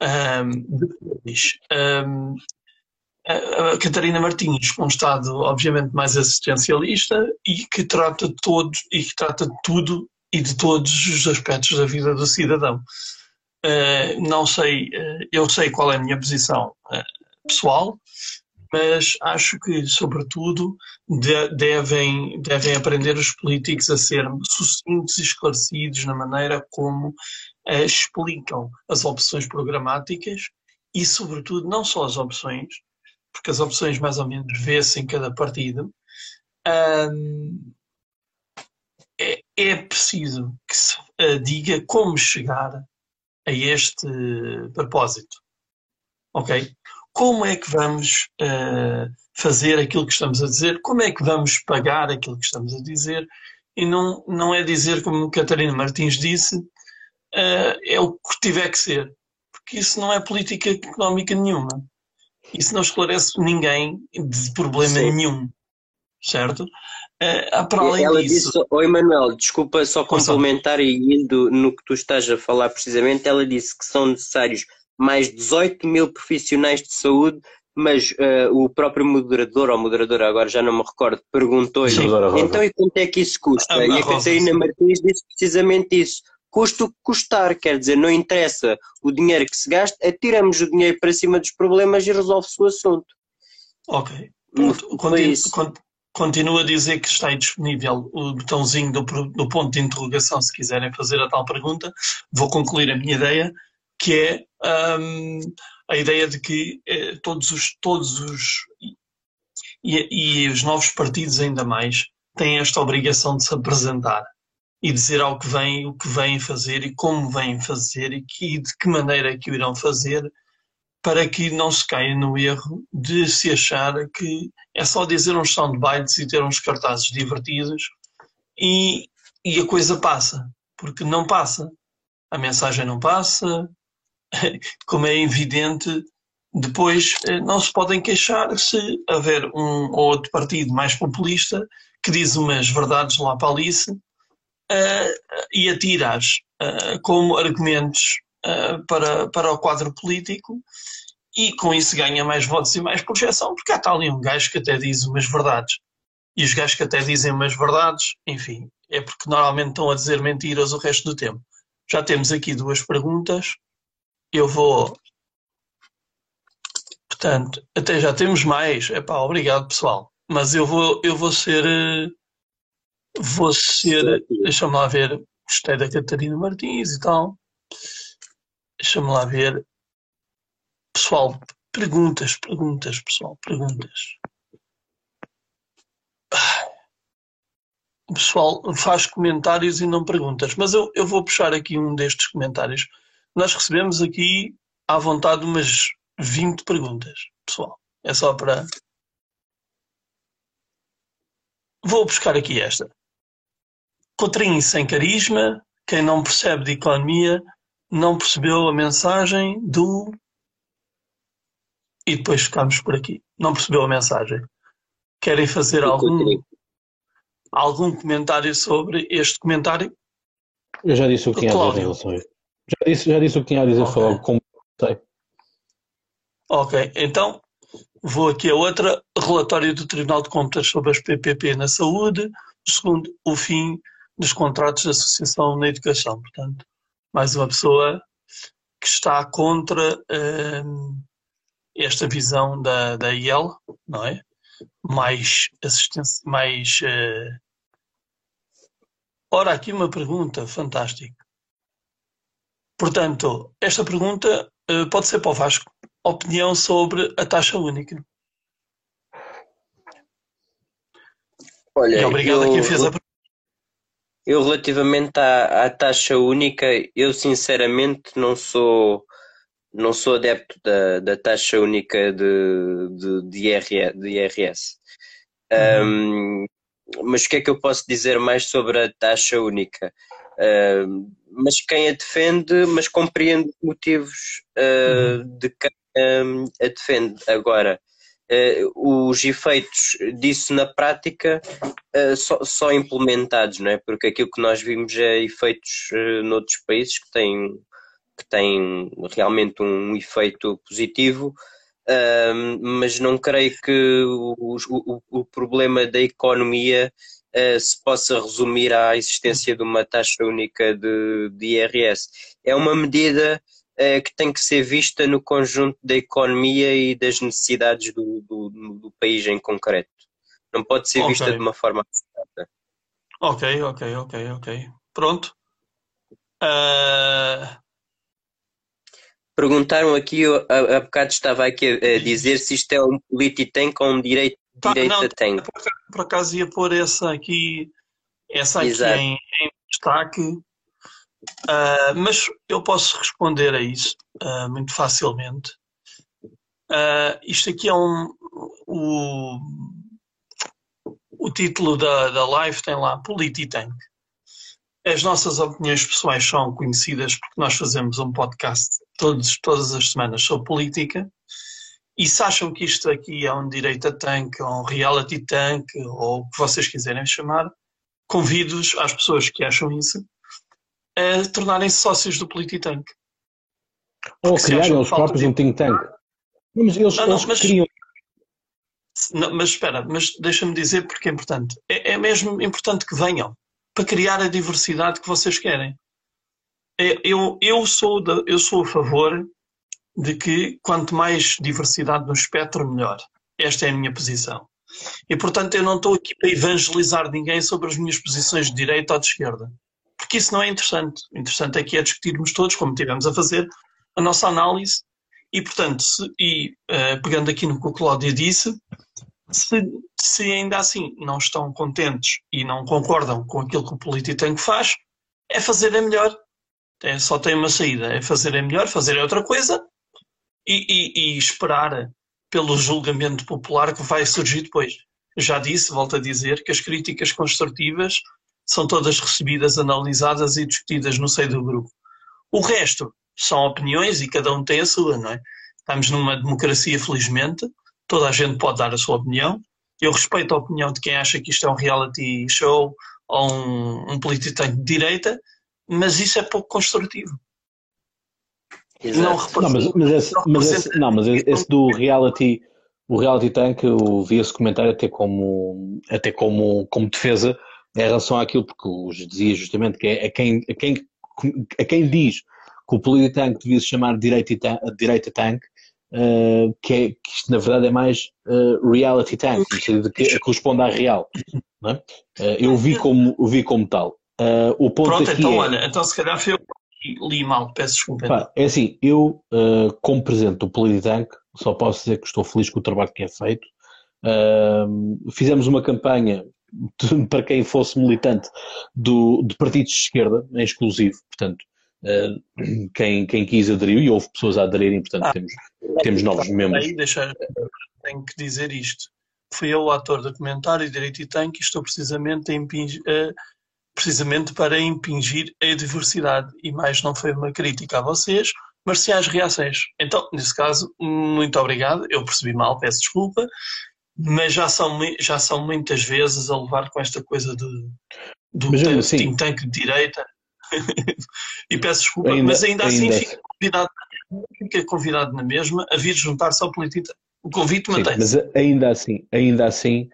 um depois, um, a Catarina Martins, um Estado obviamente mais assistencialista e que trata de todos e que trata de tudo e de todos os aspectos da vida do cidadão. Uh, não sei, uh, eu sei qual é a minha posição uh, pessoal, mas acho que, sobretudo, de, devem, devem aprender os políticos a ser sucintos e esclarecidos na maneira como uh, explicam as opções programáticas e, sobretudo, não só as opções, porque as opções mais ou menos vê-se em cada partido, é, é, preciso que se uh, diga como chegar a este propósito. Ok? Como é que vamos uh, fazer aquilo que estamos a dizer, como é que vamos pagar aquilo que estamos a dizer, e não, não é dizer, como Catarina Martins disse, uh, é o que tiver que ser, porque isso não é política económica nenhuma. Isso não esclarece ninguém de problema Sim. nenhum, certo? Uh, para além Ela disso... disse, oi Manuel, desculpa só complementar e indo no que tu estás a falar precisamente, ela disse que são necessários mais 18 mil profissionais de saúde, mas uh, o próprio moderador ou moderadora, agora já não me recordo, perguntou-lhe então e quanto é que isso custa? Ah, e a Catarina Martins disse precisamente isso. Custa o que custar, quer dizer, não interessa o dinheiro que se gasta, atiramos o dinheiro para cima dos problemas e resolve-se o assunto. Ok. Continua, continua a dizer que está aí disponível o botãozinho do, do ponto de interrogação se quiserem fazer a tal pergunta. Vou concluir a minha ideia que é um, a ideia de que eh, todos os todos os e, e, os novos partidos ainda mais têm esta obrigação de se apresentar e dizer ao que vêm o que vêm fazer e como vêm fazer e, que, e de que maneira que o irão fazer para que não se caia no erro de se achar que é só dizer uns soundbites e ter uns cartazes divertidos e, e a coisa passa, porque não passa. A mensagem não passa, <laughs> como é evidente, depois eh, não se podem queixar se haver um ou outro partido mais populista que diz umas verdades lá para Alice uh, e atira-as uh, como argumentos uh, para, para o quadro político e com isso ganha mais votos e mais projeção, porque há tal ali um gajo que até diz umas verdades. E os gajos que até dizem umas verdades, enfim, é porque normalmente estão a dizer mentiras o resto do tempo. Já temos aqui duas perguntas. Eu vou. Portanto, até já temos mais. Epá, obrigado, pessoal. Mas eu vou, eu vou ser. Eh, vou ser. Deixa-me lá ver. Gostei da Catarina Martins e tal. Deixa-me lá ver. Pessoal, perguntas, perguntas, pessoal, perguntas. O pessoal faz comentários e não perguntas, mas eu, eu vou puxar aqui um destes comentários. Nós recebemos aqui, à vontade, umas 20 perguntas, pessoal. É só para. Vou buscar aqui esta. Cotrim sem carisma, quem não percebe de economia não percebeu a mensagem do. E depois ficamos por aqui. Não percebeu a mensagem. Querem fazer algum, algum comentário sobre este comentário? Eu já disse o que tinha a dizer em relação a isso. Já disse, já disse o que tinha a dizer, okay. como sei. Ok, então vou aqui a outra. Relatório do Tribunal de Contas sobre as PPP na saúde. Segundo, o fim dos contratos de associação na educação. Portanto, mais uma pessoa que está contra hum, esta visão da, da IEL, não é? Mais assistência, mais. Uh... Ora, aqui uma pergunta fantástica. Portanto, esta pergunta uh, pode ser para o Vasco. Opinião sobre a taxa única. Olha, e obrigado eu... a quem fez a pergunta. Eu, relativamente à, à taxa única, eu sinceramente não sou não sou adepto da, da taxa única de, de, de, IR, de IRS. Uhum. Um, mas o que é que eu posso dizer mais sobre a taxa única? Uh, mas quem a defende, mas compreende os motivos uh, uhum. de quem um, a defende. Agora, uh, os efeitos disso na prática uh, só, só, implementados, não é? Porque aquilo que nós vimos é efeitos noutros países que têm, que têm realmente um efeito positivo. Uh, mas não creio que o, o, o problema da economia se possa resumir à existência de uma taxa única de, de IRS. É uma medida eh, que tem que ser vista no conjunto da economia e das necessidades do, do, do país em concreto. Não pode ser okay. vista de uma forma abstrata. Ok, ok, ok, ok. Pronto. Uh... Perguntaram aqui, há bocado estava aqui a, dizer se isto é um polititank ou um direito, tá, não, tank. Por, por acaso ia pôr essa aqui, essa aqui em, em destaque, Uh, mas eu posso responder a isso uh, muito facilmente. Uh, isto aqui é um. O, o título da, da live tem lá Polititank. As nossas opiniões pessoais são conhecidas porque nós fazemos um podcast todos, todas as semanas sobre política. E se acham que isto aqui é um direito a tank, ou um reality tank, ou o que vocês quiserem chamar, convido-os às pessoas que acham isso a tornarem-se sócios do Polititank. Ou criarem os próprios um think tank. Mas eles, não, não, eles mas, criam. Não, mas espera, mas deixa-me dizer porque é importante. É, é, mesmo importante que venham para criar a diversidade que vocês querem. É, eu, eu, sou de, eu sou a favor de que quanto mais diversidade no espectro, melhor. Esta é a minha posição. E portanto eu não estou aqui para evangelizar ninguém sobre as minhas posições de direita ou de esquerda porque isso não é interessante. O interessante é que é discutirmos todos, como tivemos a fazer, a nossa análise e, portanto, se, e uh, pegando aqui no que o Cláudio disse, se, se, ainda assim não estão contentes e não concordam com aquilo que o Polititank faz, é fazer é melhor. É, só tem uma saída, é fazer é melhor, fazer é outra coisa e, e, e esperar pelo julgamento popular que vai surgir depois. Já disse, volto a dizer, que as críticas construtivas são todas recebidas, analisadas e discutidas no seio do grupo. O resto são opiniões e cada um tem a sua, não é? Estamos numa democracia, felizmente, toda a gente pode dar a sua opinião. Eu respeito a opinião de quem acha que isto é um reality show ou um, um político de direita, mas isso é pouco construtivo. Não, não, mas, mas, esse, mas, esse, não, mas esse do reality, o reality tank, eu vi esse comentário até como, até como, como defesa em relação àquilo, porque os dizia justamente que é a quem, a quem, a quem diz que o Polititank devia se chamar Direita, Tank, uh, que, é, que isto na verdade é mais uh, Reality Tank, no sentido de que corresponde à real. É? Uh, eu vi como, vi como tal. o ponto Pronto, então é, olha, então se calhar foi li mal, peço desculpa. Pá, é assim, eu, como presidente do Polititank, só posso dizer que estou feliz com o trabalho que é feito. fizemos uma campanha <laughs> para quem fosse militante do, de partidos de esquerda, em exclusivo, portanto, uh, quem, quem quis aderiu e houve pessoas a aderirem, portanto, ah, temos, temos novos membros. Aí, deixa, tenho que dizer isto. Fui eu o ator do comentário Direito e Tanque e estou precisamente, a impingir, uh, precisamente para impingir a diversidade e mais não foi uma crítica a vocês, mas sim às reações. Então, nesse caso, muito obrigado, eu percebi mal, peço desculpa, mas já são, já são muitas vezes a levar com esta coisa de, do mas, tank, assim, tanque de direita. <laughs> e peço desculpa, ainda, mas ainda, assim ainda assim fica convidado, fica convidado na mesma a vir juntar-se ao política. O convite mantém-se. Mas ainda assim, ainda assim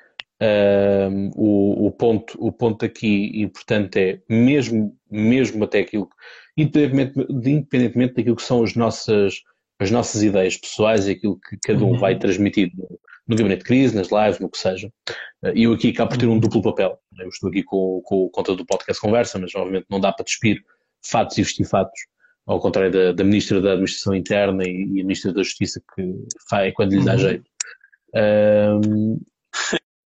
um, o, o, ponto, o ponto aqui importante é, mesmo, mesmo até aquilo, independentemente, independentemente daquilo que são as nossas, as nossas ideias pessoais e aquilo que cada um uhum. vai transmitir no gabinete de crise, nas lives, no que seja. E eu aqui acabo por ter um duplo papel. Eu estou aqui com, com o conta do podcast Conversa, mas obviamente não dá para despir fatos e vestir fatos, ao contrário da, da Ministra da Administração Interna e, e a Ministra da Justiça, que faz quando lhe dá uhum. jeito. Um,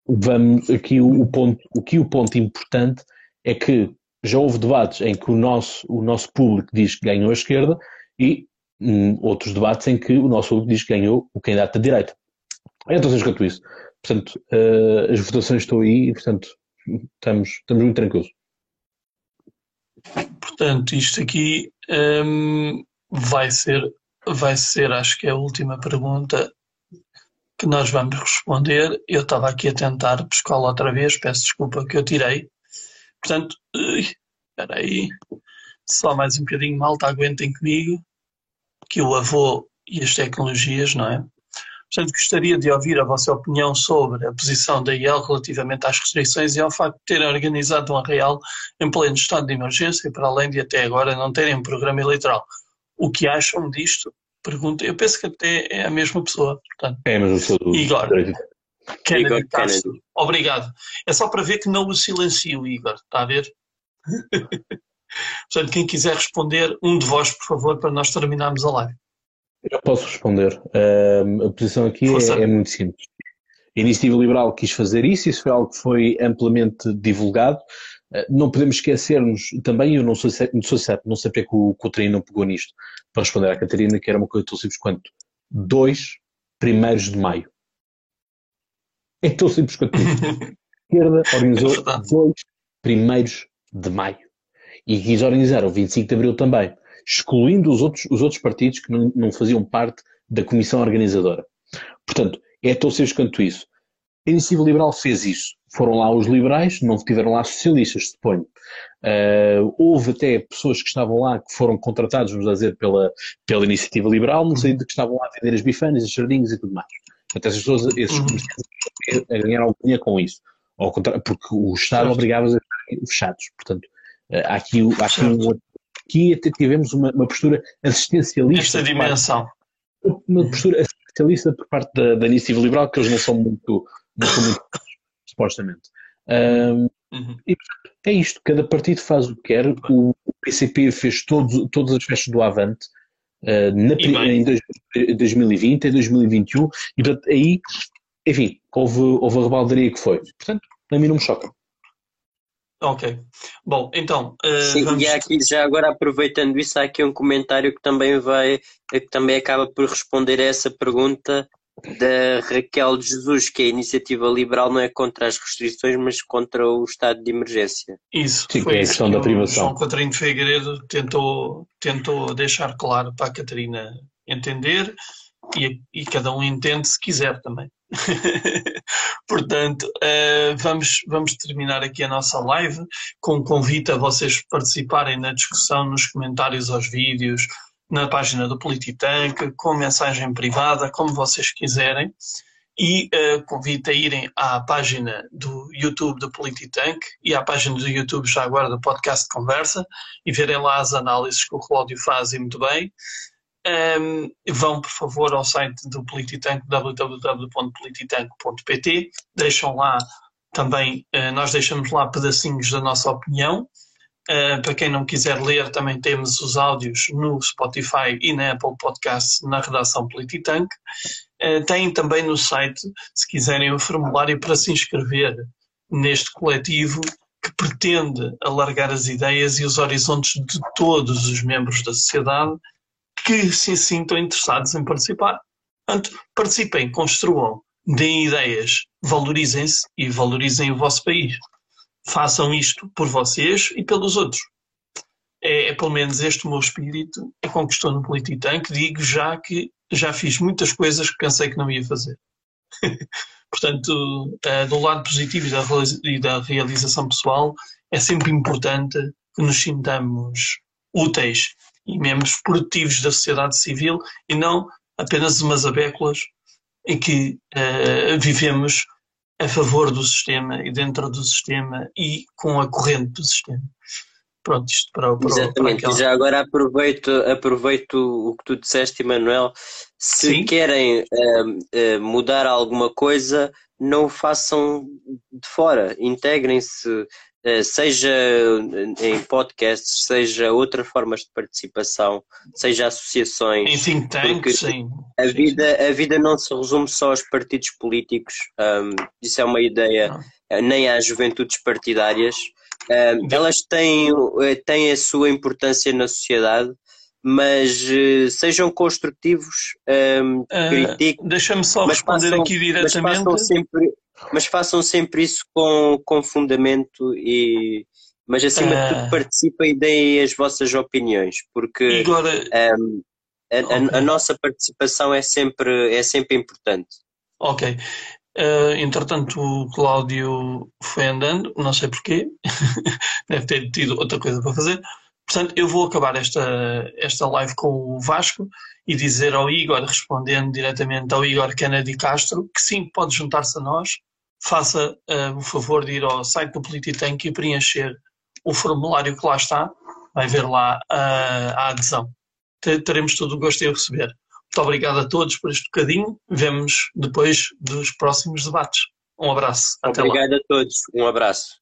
vamos, aqui o, o, ponto, aqui o ponto importante é que já houve debates em que o nosso, o nosso público diz que ganhou a esquerda e hum, outros debates em que o nosso público diz que ganhou o candidato da direita. É tão simples quanto isso. Portanto, uh, as votações estão aí e, portanto, estamos, estamos muito tranquilos. Portanto, isto aqui um, ehm, vai ser, vai ser, acho que é a última pergunta que nós vamos responder. Eu estava aqui a tentar pescá-la outra vez, peço desculpa que eu tirei. Portanto, espera aí, só mais um bocadinho, malta, aguentem comigo, que o avô e as tecnologias, não é? Portanto, gostaria de ouvir a vossa opinião sobre a posição da IEL relativamente às restrições e ao facto de terem organizado um arraial em pleno estado de emergência, para além de até agora não terem um programa eleitoral. O que acham disto? Pergunta. Eu penso que até é a mesma pessoa. Portanto, é a mesma pessoa. Do... Igor. Kennedy Castro. Obrigado. É só para ver que não o silencio, Igor. Está a ver? <laughs> Portanto, quem quiser responder, um de vós, por favor, para nós terminarmos a live. Eu posso responder. Uh, a posição aqui é, é, muito simples. A Iniciativa Liberal quis fazer isso, isso foi algo que foi amplamente divulgado. Uh, não podemos esquecermos também, eu não sou, não sou certo, não sei porque que o Coutinho não pegou nisto para responder à Catarina, que era uma coisa tão simples quanto 2 primeiros de maio. É tão simples quanto isso. A <laughs> esquerda organizou 2 primeiros de maio. E quis organizar o 25 de abril também excluindo os outros, os outros partidos que não, não faziam parte da comissão organizadora. Portanto, é tão simples quanto isso. A Iniciativa Liberal fez isso. Foram lá os liberais, não tiveram lá socialistas, suponho. Uh, houve até pessoas que estavam lá que foram contratados, vamos dizer, pela, pela Iniciativa Liberal, no sentido que estavam lá a vender as bifanas, os jardins e tudo mais. Portanto, essas pessoas, esses uhum. a ganhar alguma dinheiro com isso. Ao contrário, porque o Estado obrigava-os a estar fechados. Portanto, uh, há aqui, há aqui um aqui até tivemos uma, uma postura assistencialista. Esta dimensão. Uma postura assistencialista por parte da, da Iniciativa Liberal, que eles não são muito, não são muito <laughs> supostamente. Um, uhum. E portanto, é isto, cada partido faz o que quer. O, o PCP fez todos, todas as festas do Avante uh, na, em 2020, em 2021, e portanto aí, enfim, houve, houve a rebaldaria que foi. Portanto, a mim não me choca. Ok. Bom, então. Uh, Sim, vamos... e aqui, já agora aproveitando isso, há aqui um comentário que também vai, que também acaba por responder a essa pergunta da Raquel de Jesus, que a iniciativa liberal não é contra as restrições, mas contra o estado de emergência. Isso, Sim, foi é a questão que da privação. João Catarino Figueiredo tentou, tentou deixar claro para a Catarina entender e, e cada um entende se quiser também. <laughs> Portanto, uh, vamos, vamos terminar aqui a nossa live com um convite a vocês participarem na discussão, nos comentários aos vídeos, na página do Polititank, com mensagem privada, como vocês quiserem. E uh, convido a irem à página do YouTube do Polititank e à página do YouTube já agora do podcast Conversa e verem lá as análises que o Cláudio faz e muito bem. Um, vão, por favor, ao site do Polititank, www.polititank.pt. Deixam lá também, uh, nós deixamos lá pedacinhos da nossa opinião. Uh, para quem não quiser ler, também temos os áudios no Spotify e na Apple Podcasts na redação Polititank. Uh, também no site, se quiserem, o formulário para se inscrever neste coletivo que pretende alargar as ideias e os horizontes de todos os membros da sociedade que se sintam interessados em participar. Portanto, participem, construam, deem ideias, valorizem-se e valorizem o vosso país. Façam isto por vocês e pelos outros. É, é pelo menos este o meu espírito é com que estou no Polititank. Digo já que já fiz muitas coisas que pensei que não ia fazer. <laughs> Portanto, uh, do lado positivo e da realização pessoal, é sempre importante que nos sintamos úteis e membros produtivos da sociedade civil e não apenas umas abéculas em que uh, vivemos a favor do sistema e dentro do sistema e com a corrente do sistema. Pronto, isto para, para Exatamente, para já agora aproveito, aproveito o que tu disseste, Emanuel. Se Sim. querem uh, uh, mudar alguma coisa, não o façam de fora, integrem-se seja em podcasts, seja outras formas de participação, seja associações. Em think tanks, sim. A vida, a vida não se resume só aos partidos políticos, um, isso é uma ideia, não. Eh, nem às juventudes partidárias. Um, elas têm, eh, têm a sua importância na sociedade, mas uh, sejam construtivos, um, uh, critiquem. Deixa-me só responder façam, aqui diretamente. Mas façam sempre, mas façam sempre isso com, com fundamento e mas acima de tudo ah. participem e deem as vossas opiniões, porque um, a, okay. a, a, nossa participação é sempre, é sempre importante. Ok. Uh, entretanto, o Cláudio foi andando, não sei porquê, <laughs> deve ter tido outra coisa para fazer. Portanto, eu vou acabar esta, esta live com o Vasco e dizer ao Igor, respondendo diretamente ao Igor Kennedy Castro, que sim, pode juntar-se a nós faça uh, o favor de ir ao site do Polititank e preencher o formulário que lá está. Vai ver lá uh, a adesão. Teremos todo o gosto em receber. Muito obrigado a todos por este bocadinho. Vemos depois dos próximos debates. Um abraço. Até obrigado lá. a todos. Um abraço.